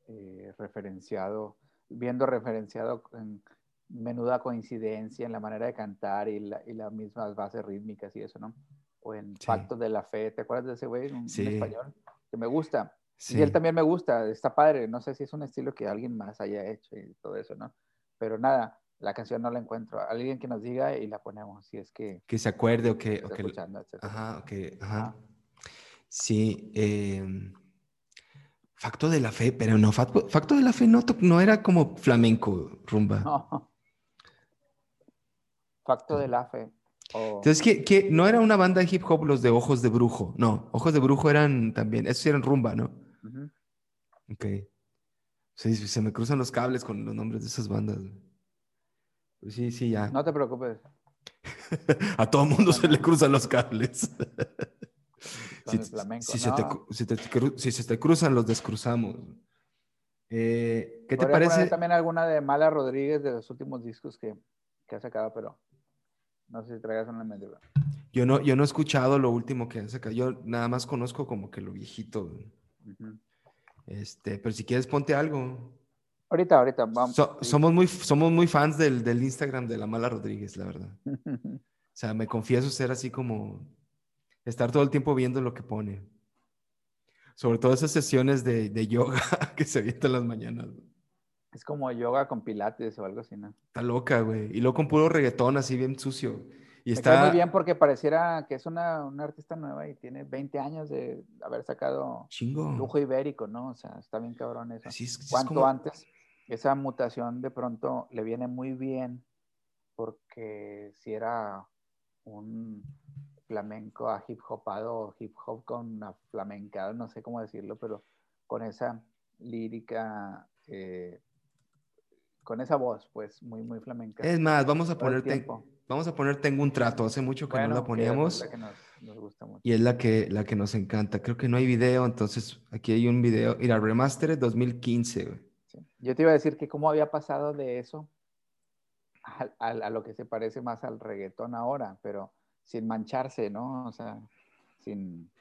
eh, referenciado, viendo referenciado en menuda coincidencia en la manera de cantar y, la, y las mismas bases rítmicas y eso, ¿no? O en Sí. Pacto de la Fe, ¿te acuerdas de ese güey? Un Sí. español que me gusta. Sí. Y él también me gusta, está padre. No sé si es un estilo que alguien más haya hecho y todo eso, ¿no? Pero nada, la canción no la encuentro. Alguien que nos diga y la ponemos, si es que Que se acuerde o que... o que- escuchando. Ajá, ok, ajá. Sí, eh, Facto de la Fe, pero no, Facto, Facto de la Fe no, no era como flamenco, rumba. No. Facto de la fe. Entonces, que, que no era una banda de hip hop los de Ojos de Brujo, no, Ojos de Brujo eran también, esos eran rumba, ¿no? Ujú. Ok. Sí, sí, se me cruzan los cables con los nombres de esas bandas. Sí, sí, ya. No te preocupes. A todo mundo se le cruzan los cables. Flamenco, si se te, no. si te si se te cruzan, los descruzamos. Eh, ¿Qué te Podría parece? también alguna de Mala Rodríguez de los últimos discos que, que ha sacado, pero no sé si traigas una en mente. Yo no, yo no he escuchado lo último que han sacado. Yo nada más conozco como que lo viejito. Ujú. Este, pero si quieres, ponte algo. Ahorita, ahorita, vamos. So- somos, muy, somos muy fans del, del Instagram de la Mala Rodríguez, la verdad. O sea, me confieso ser así como estar todo el tiempo viendo lo que pone. Sobre todo esas sesiones de, de yoga que se avientan las mañanas. Es como yoga con pilates o algo así, ¿no? Está loca, güey. Y luego con puro reggaetón así bien sucio. Y Me está cae muy bien porque pareciera que es una, una artista nueva y tiene 20 años de haber sacado chingo. lujo ibérico, ¿no? O sea, está bien cabrón eso. Sí, es- sí es como- antes, esa mutación de pronto le viene muy bien porque si era un flamenco a hip hopado, hip hop con flamencado, no sé cómo decirlo, pero con esa lírica, eh, con esa voz, pues muy, muy flamenca. Es más, vamos a todo el poner, ten- tiempo. vamos a poner Tengo un trato. Hace mucho que no la que poníamos. es la que nos, nos gusta mucho. Y es la que, la que nos encanta. Creo que no hay video, entonces aquí hay un video. Mira, Remastered 2015, güey. Sí. Yo te iba a decir que cómo había pasado de eso a, a- a lo que se parece más al reggaetón ahora, pero sin mancharse, ¿no? O sea, sin...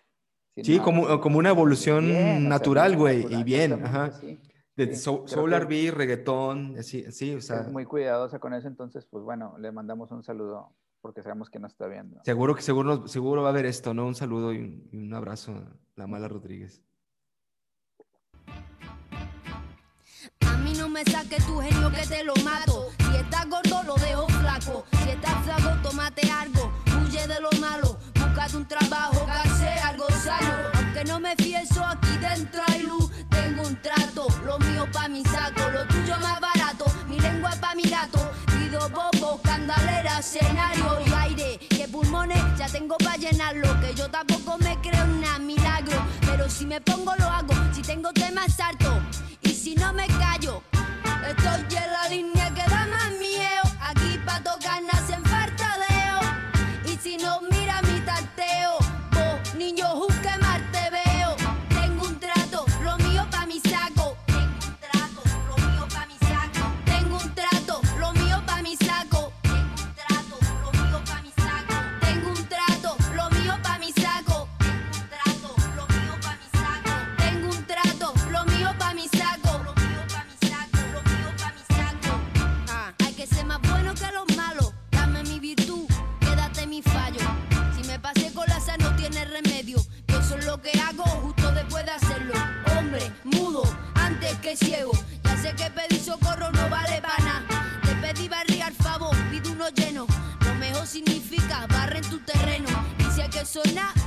sin Sí, como, como una evolución Bien, natural, güey, y bien, ajá. sí. De sí, soul, R&B, reggaetón, así, sí, o sea, es muy cuidadosa con eso, entonces, pues bueno, le mandamos un saludo porque sabemos que nos está viendo. seguro que seguro, seguro va a haber esto, ¿no? Un saludo y un, y un abrazo a la mala Rodríguez. Me saques tu genio que te lo mato. Si estás gordo, lo dejo flaco. Si estás flaco, tómate algo. Huye de lo malo. Búscate un trabajo, hacer algo sano. Aunque no me fieso, aquí dentro hay luz. Tengo un trato, lo mío pa' mi saco. Lo tuyo más barato, mi lengua pa' mi gato. Pido bobo, candalera, escenario y aire. Que pulmones ya tengo pa' llenarlo. Que yo tampoco me creo nada milagro. Pero si me pongo, lo hago. Si tengo temas altos. Si no me callo, estoy en la línea que da más miedo. Aquí pa' tocar nacen fartadeo. Y si no mira ciego. Ya sé que pedí socorro no vale para nada. Te pedí barriga al favor, pide uno lleno. Lo mejor significa barren tu terreno. Y si que soy nada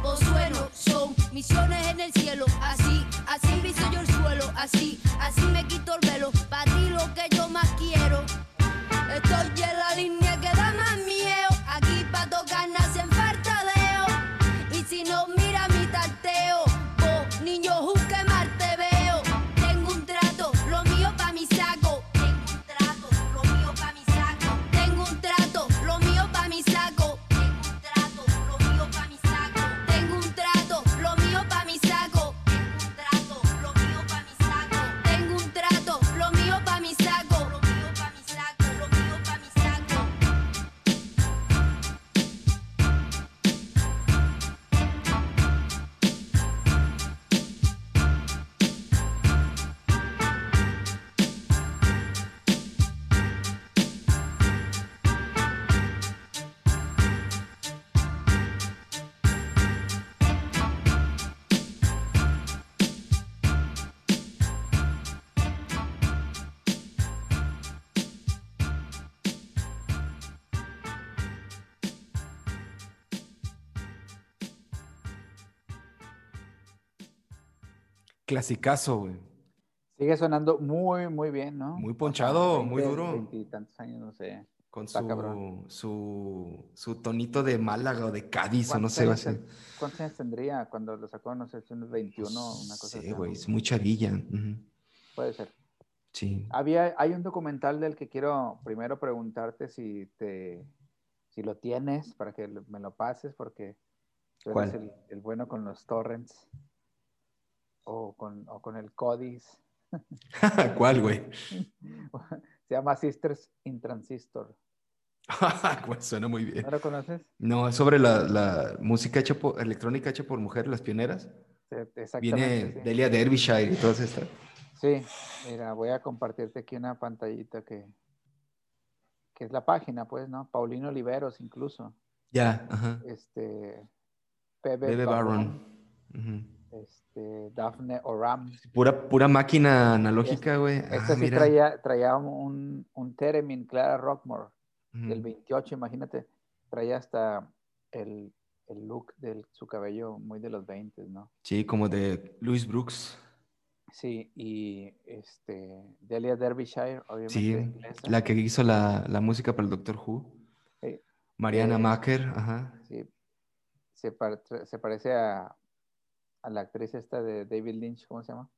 Clasicazo, güey. Sigue sonando muy, muy bien, ¿no? Muy ponchado, muy duro. Veintitantos años, no sé. Con Está su, cabrón. su, su tonito de Málaga o de Cádiz, o no ¿Cuántos sé, años ¿Cuántos años tendría cuando lo sacó? No sé, si unos 21, una cosa Sí, güey, es muy chavilla. Puede ser. Sí. Había, hay un documental del que quiero primero preguntarte si te, si lo tienes para que me lo pases, porque tú eres ¿Cuál? el, el bueno con los torrents o con, o con el Codis. ¿Cuál, güey? Se llama Sisters in Transistor. Güey, Suena muy bien. ¿No lo conoces? No, es sobre la, la música hecha por, electrónica hecha por mujeres, las pioneras. Sí, Exactamente. Viene sí. Delia Derbyshire y todas estas. Sí, mira, voy a compartirte aquí una pantallita que, que es la página, pues, ¿no? Paulino Oliveros, incluso. Ya, ajá. Este, Bebe, Bebe. Ujú. Este, Daphne Oram. Pura, pura máquina analógica, güey. Este Ah, sí mira. traía, traía un, un Theremin Clara Rockmore del 28, imagínate. Traía hasta el, el look de su cabello muy de los 20, ¿no? Sí, como de Louis Brooks. Sí, y este, Delia Derbyshire, obviamente Sí, inglesa. la que hizo la, la música para el Doctor Who. Sí. Mariana Eh, Macker, ajá. Sí. Se, par- se parece a, a la actriz esta de David Lynch, ¿cómo se llama?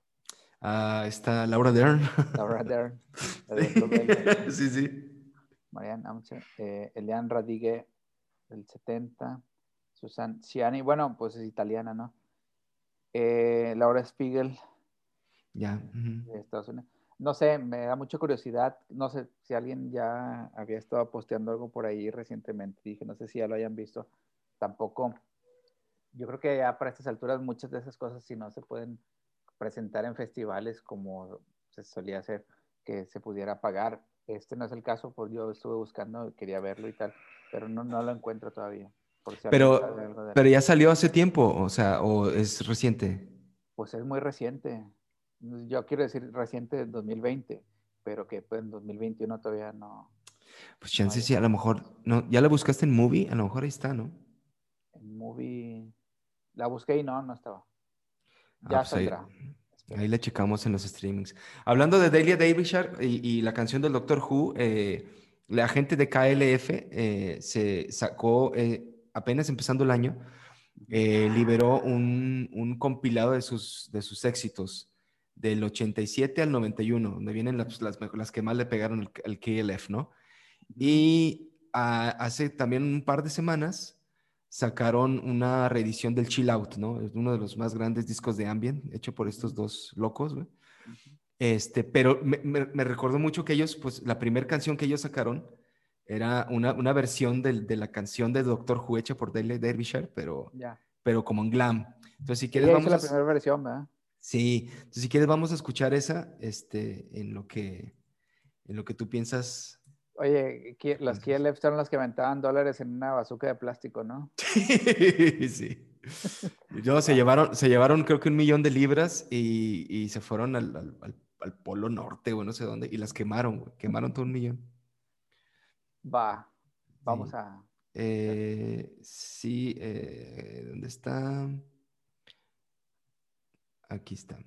Ah, está Laura Dern. Laura Dern. la sí, sí. Marianne Amcher, eh, Eliane Radigue del 70, Susan Ciani, bueno, pues es italiana, ¿no? Eh, Laura Spiegel Ya. de Estados Unidos. No sé, me da mucha curiosidad, no sé si alguien ya había estado posteando algo por ahí recientemente, dije, no sé si ya lo hayan visto, tampoco. Yo creo que ya para estas alturas muchas de esas cosas si no se pueden presentar en festivales como se solía hacer, que se pudiera pagar. Este no es el caso, pues yo estuve buscando, quería verlo y tal, pero no, no lo encuentro todavía. por si Pero, algo pero ya salió hace tiempo, o sea, o es reciente. Pues es muy reciente. Yo quiero decir reciente del 2020, pero que pues en 2021 todavía no. Pues chance hay. sí, a lo mejor, no, ya la buscaste en movie, a lo mejor ahí está, ¿no? En movie. La busqué y no, no estaba. Ah, Ya pues ahí- saldrá. Espera. Ahí la checamos en los streamings. Hablando de Delia Derbyshire y, y la canción del Doctor Who, eh, la gente de KLF eh, se sacó, eh, apenas empezando el año, eh, liberó un, un compilado de sus, de sus éxitos del 87 al 91, donde vienen las, las, las que más le pegaron al, al KLF, ¿no? Y ah, hace también un par de semanas sacaron una reedición del Chill Out, ¿no? Es uno de los más grandes discos de ambient hecho por estos dos locos, güey. Este, pero me, me- me recordó mucho que ellos, pues la primera canción que ellos sacaron era una, una versión del- de la canción de Doctor Who hecha por Dale Derbyshire, pero, pero como en glam. Entonces, si quieres, vamos a... la primera versión, ¿verdad? Sí, entonces si quieres vamos a escuchar esa, este, en lo que, en lo que tú piensas. Oye, Ki- los Entonces- KLF son los que aventaban dólares en una bazuca de plástico, ¿no? sí. Yo, se llevaron, se llevaron creo que un millón de libras y, y se fueron al, al- al- Polo Norte o no sé dónde y las quemaron, güey. Quemaron todo un millón. Va. Vamos Sí. a... Eh, sí, eh, ¿dónde está? Aquí está.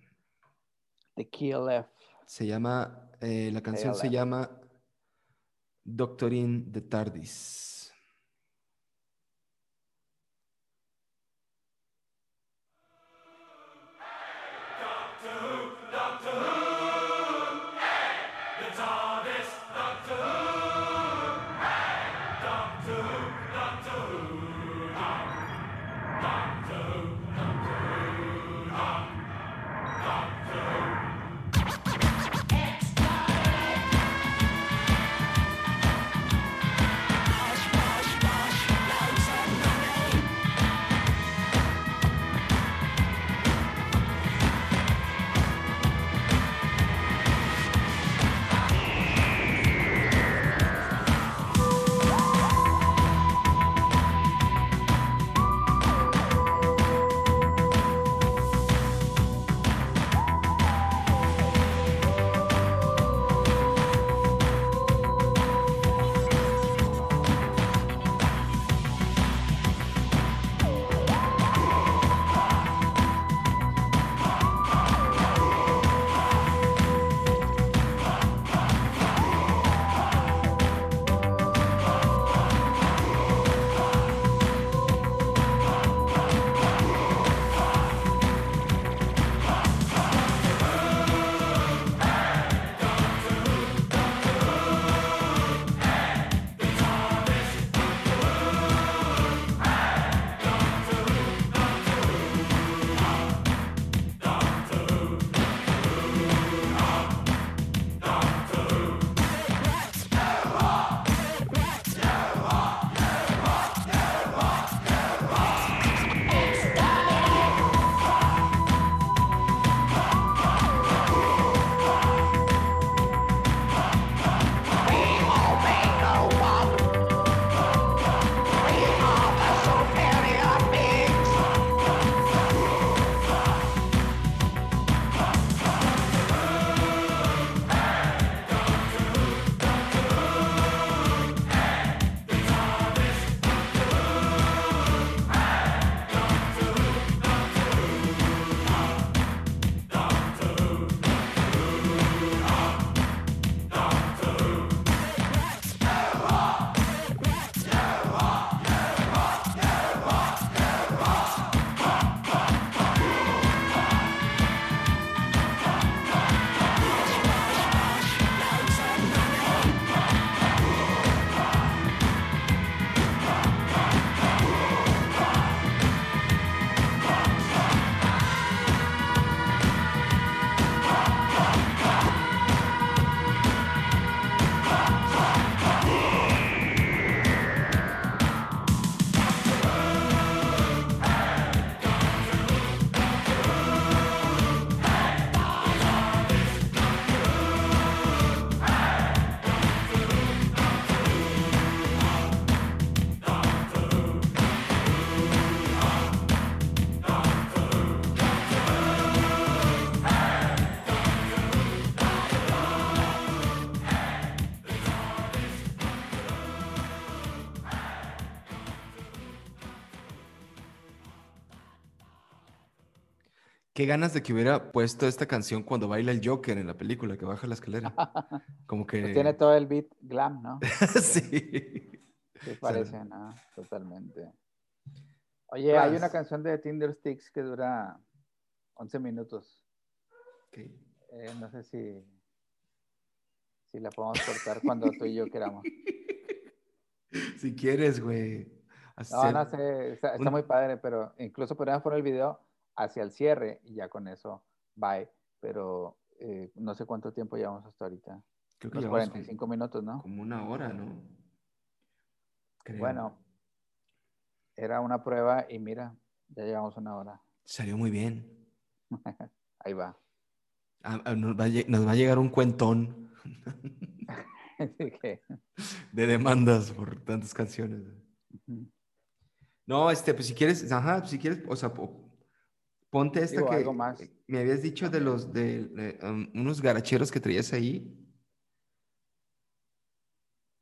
The KLF. Se llama, eh, la canción se llama Doctorin de Tardis. Qué ganas de que hubiera puesto esta canción cuando baila el Joker en la película, que baja la escalera. Como que... Pues tiene todo el beat glam, ¿no? sí. Sí, parece, ¿no? Totalmente. Oye, hay una canción de Tinder Sticks que dura 11 minutos. Ok. Eh, no sé si, si la podemos cortar cuando tú y yo queramos. Si quieres, güey. No, no sé, está, está un- muy padre, pero incluso podríamos poner el video hacia el cierre y ya con eso, bye. Pero eh, no sé cuánto tiempo llevamos hasta ahorita. Creo que Unos llevamos 45 minutos, ¿no? como una hora, ¿no? Creo. Bueno, era una prueba y mira, ya llevamos una hora. Salió muy bien. Ahí va. Ah, ah, nos, va a, lle- nos va a llegar un cuentón que, de demandas por tantas canciones. No, este, pues si quieres, ajá, si quieres, o sea, po- ponte esta Digo, que algo más. me habías dicho de los, de, de, um, unos garacheros que traías ahí.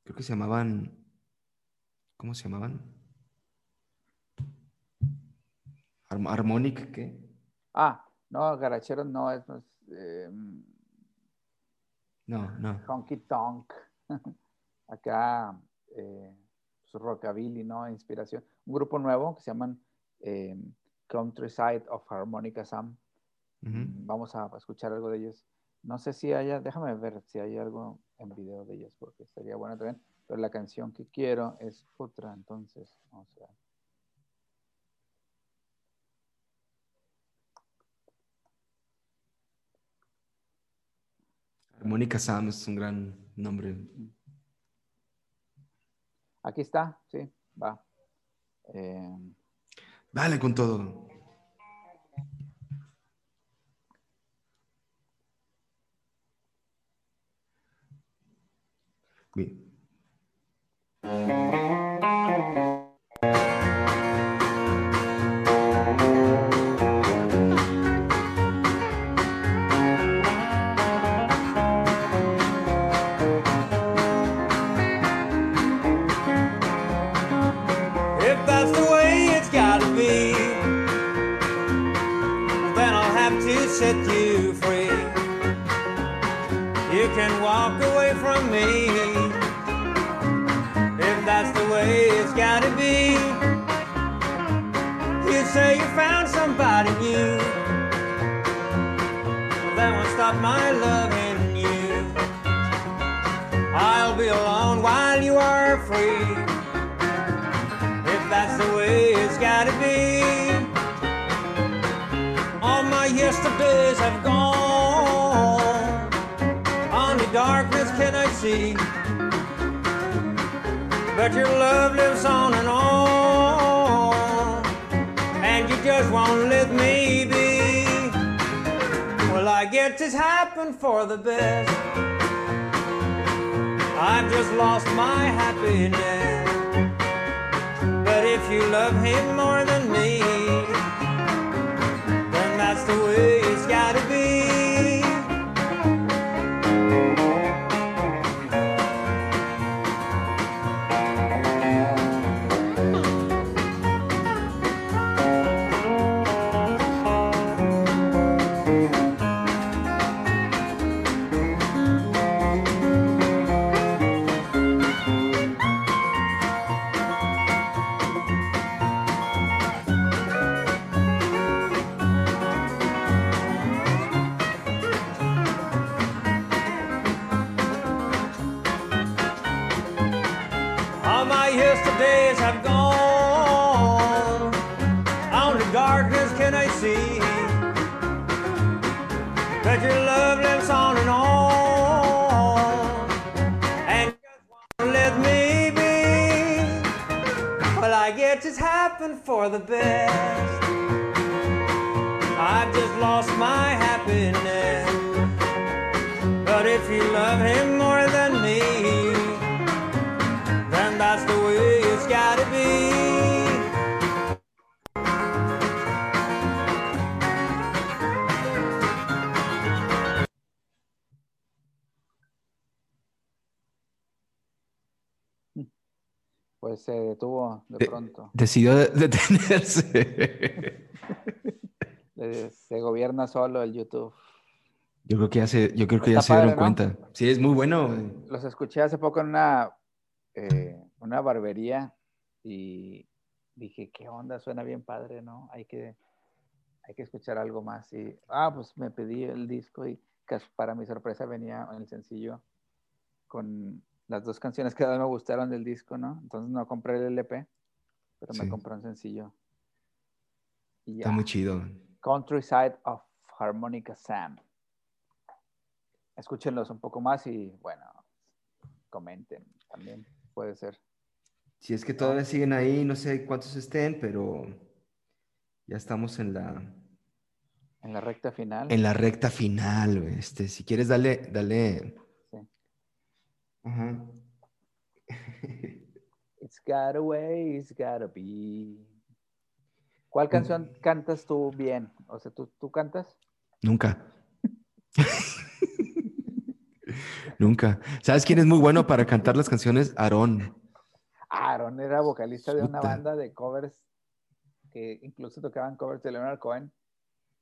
Creo que se llamaban ¿Cómo se llamaban? Arm- Harmonic, ¿qué? Ah, no, Garacheros no, es más, eh, No, no. Honky Tonk. Acá, eh, pues, Rockabilly, ¿no? Inspiración. Un grupo nuevo que se llaman eh, Countryside of Harmonica Sam. Mm, Vamos a escuchar algo de ellos. No sé si haya, déjame ver si hay algo en video de ellos, porque estaría bueno también. Pero la canción que quiero es otra, entonces, vamos a ver. Mónica Sam es un gran nombre. Aquí está, sí, va. Eh, Dale con todo. Stop my loving you. I'll be alone while you are free if that's the way it's gotta be. All my yesterdays have gone, only darkness can I see. But your love lives on and on, and you just won't let me I guess it's happened for the best. I've just lost my happiness. But if you love him more than me, then that's the way yesterdays have gone. Only darkness can I see. But your love lives on and on. And just won't let me be. Well, I guess it's happened for the best. I've just lost my happiness. But if you love him more se detuvo de De- pronto. Decidió de- detenerse. Se gobierna solo el YouTube. Yo creo que ya se, yo creo que ya se dieron cuenta. Sí, es muy bueno. Los escuché hace poco en una, eh, una barbería y dije, ¿qué onda? Suena bien padre, ¿no? Hay que, hay que escuchar algo más. Y, ah, pues me pedí el disco y para mi sorpresa venía el sencillo con las dos canciones que más me gustaron del disco, ¿no? Entonces no compré el LP, pero me compré un sencillo. Y Está muy chido. Countryside of Harmonica Sam. Escúchenlos un poco más y bueno, comenten también, puede ser. Si es que todavía siguen ahí, no sé cuántos estén, pero ya estamos en la, En la recta final. en la recta final. Este, si quieres, dale, dale. Ajá. It's got a way, it's gotta be. ¿Cuál canción cantas tú bien? O sea, ¿tú, tú cantas? Nunca. Nunca. ¿Sabes quién es muy bueno para cantar las canciones? Aarón. Aaron era vocalista de una Puta. banda de covers que incluso tocaban covers de Leonard Cohen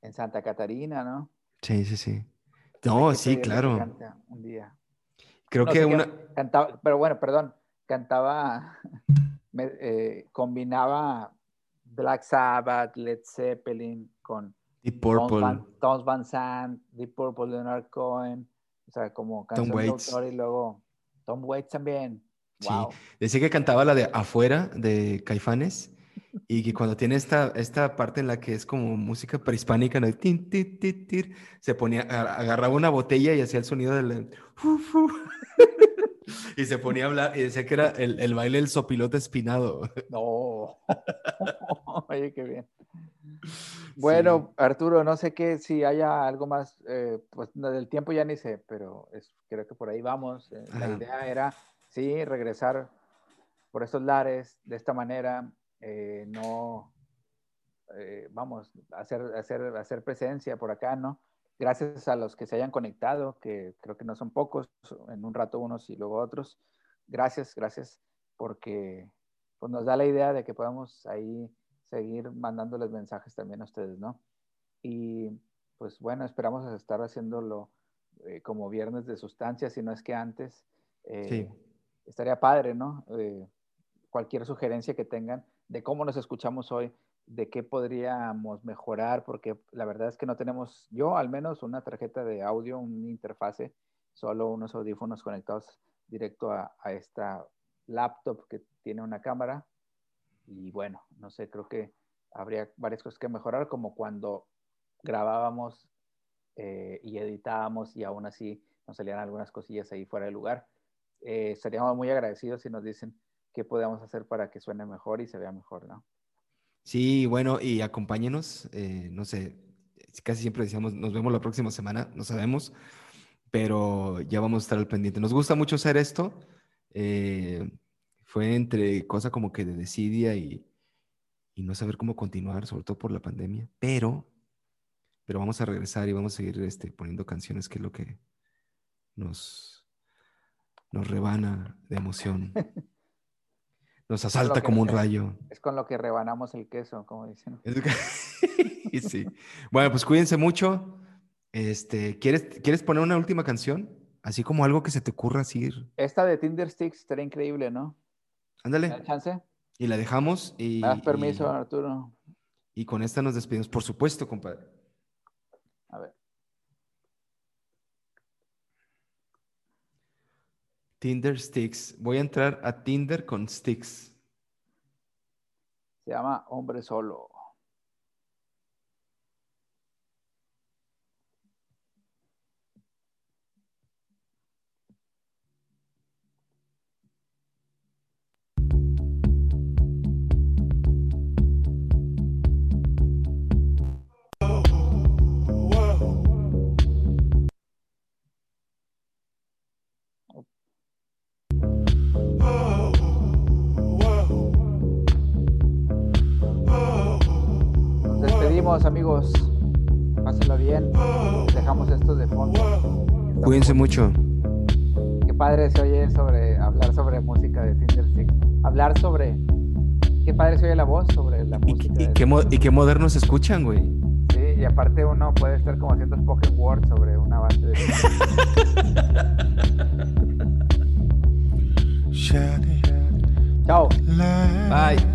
en Santa Catarina, ¿no? Sí, sí, sí. No, sí, claro. Un día. Creo No que una... Cantaba, pero bueno, perdón, cantaba, me- eh, combinaba Black Sabbath, Led Zeppelin con Deep Tom Purple. Van, Tom Van Sant, Deep Purple, Leonard Cohen, o sea, como de Waits. y luego Tom Waits también. Sí. Wow. Decía que cantaba la de afuera de Caifanes y que cuando tiene esta, esta parte en la que es como música prehispánica, ¿no? Tin, ti, ti, tir, se ponía, a- agarraba una botella y hacía el sonido del fu. y se ponía a hablar y decía que era el, el baile del sopilote espinado. No. Oye, qué bien. Bueno, Arturo, no sé qué, si haya algo más, eh, pues del tiempo ya ni sé, pero es- creo que por ahí vamos. Eh, la idea era, sí, regresar por estos lares de esta manera, eh, no, eh, vamos, hacer, hacer, hacer presencia por acá, ¿no? Gracias a los que se hayan conectado, que creo que no son pocos, en un rato unos y luego otros. Gracias, gracias, porque pues, nos da la idea de que podamos ahí seguir mandándoles mensajes también a ustedes, ¿no? Y pues bueno, esperamos estar haciéndolo eh, como viernes de sustancias, si no es que antes. Eh, Sí. Estaría padre, ¿no? Eh, cualquier sugerencia que tengan de cómo nos escuchamos hoy, de qué podríamos mejorar, porque la verdad es que no tenemos, yo al menos, una tarjeta de audio, una interfase, solo unos audífonos conectados directo a, a esta laptop que tiene una cámara. Y bueno, no sé, creo que habría varias cosas que mejorar, como cuando grabábamos eh, y editábamos y aún así nos salían algunas cosillas ahí fuera de lugar. Eh, muy agradecidos si nos dicen qué podemos hacer para que suene mejor y se vea mejor, ¿no? Sí, bueno, y acompáñenos, eh, no sé, casi siempre decíamos, nos vemos la próxima semana, no sabemos, pero ya vamos a estar al pendiente. Nos gusta mucho hacer esto, eh, fue entre cosa como que de desidia y, y no saber cómo continuar, sobre todo por la pandemia, pero, pero vamos a regresar y vamos a seguir este, poniendo canciones, que es lo que nos, nos rebana de emoción, nos asalta como un rayo. Es con lo que rebanamos el queso, como dicen. Sí. Bueno, pues cuídense mucho. Este, ¿quieres, ¿quieres poner una última canción? Así como algo que se te ocurra así. Esta de Tinder Sticks estaría increíble, ¿no? ¿Me da Ándale. chance? Y la dejamos y, ¿Me das permiso, y, Arturo? y con esta nos despedimos. Por supuesto, compadre. A ver. Tinder Sticks. Voy a entrar a Tinder con Sticks. Se llama Hombre Solo. Amigos. Pásenlo bien. Dejamos esto de fondo. Cuídense mucho. Qué padre se oye sobre hablar sobre música de Tinder Sticks. Hablar sobre. Qué padre se oye la voz sobre la ¿Y, música. y de- qué, mo- y qué modernos escuchan, güey? Sí, y aparte uno puede estar como haciendo spoken word sobre una base de. Chao. Bye.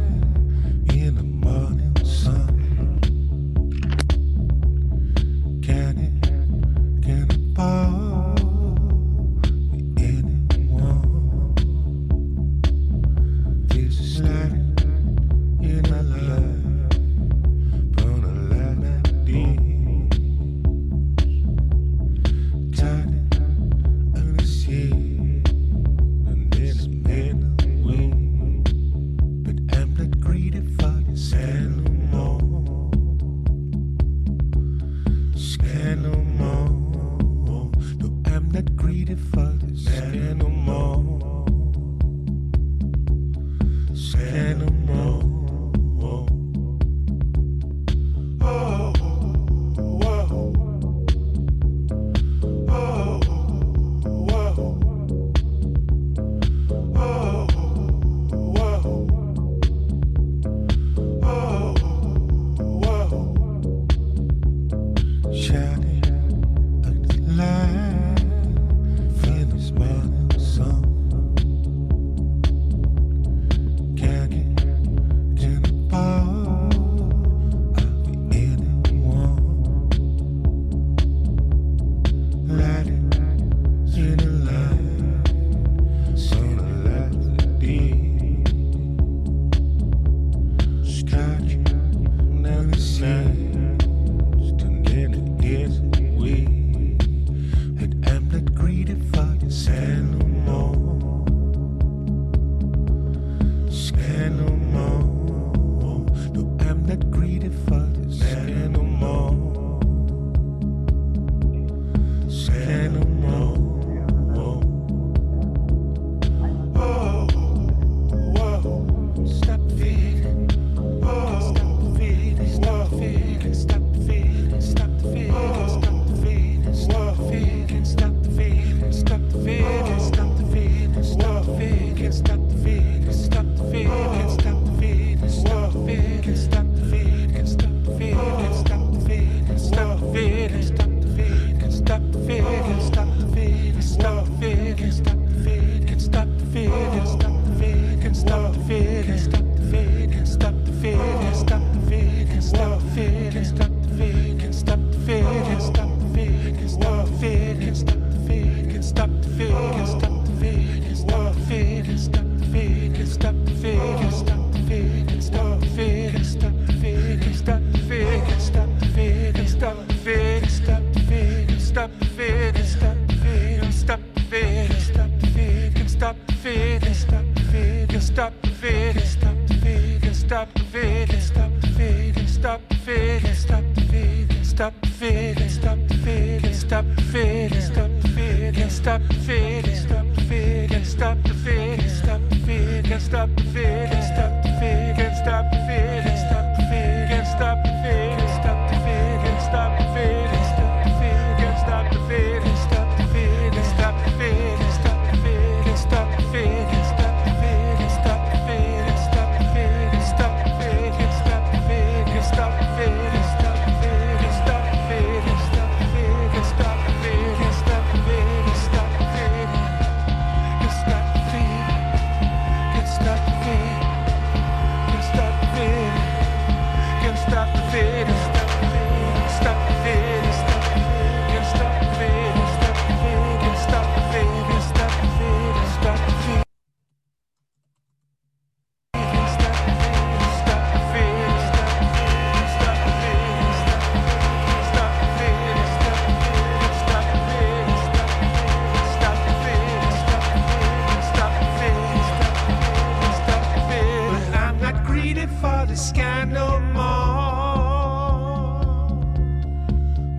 reading for the sky no more.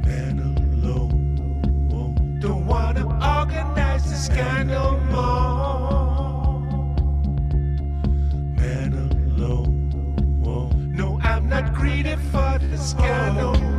Man alone don't wanna organize the sky no more. Man alone, no, I'm not greedy for the sky no more.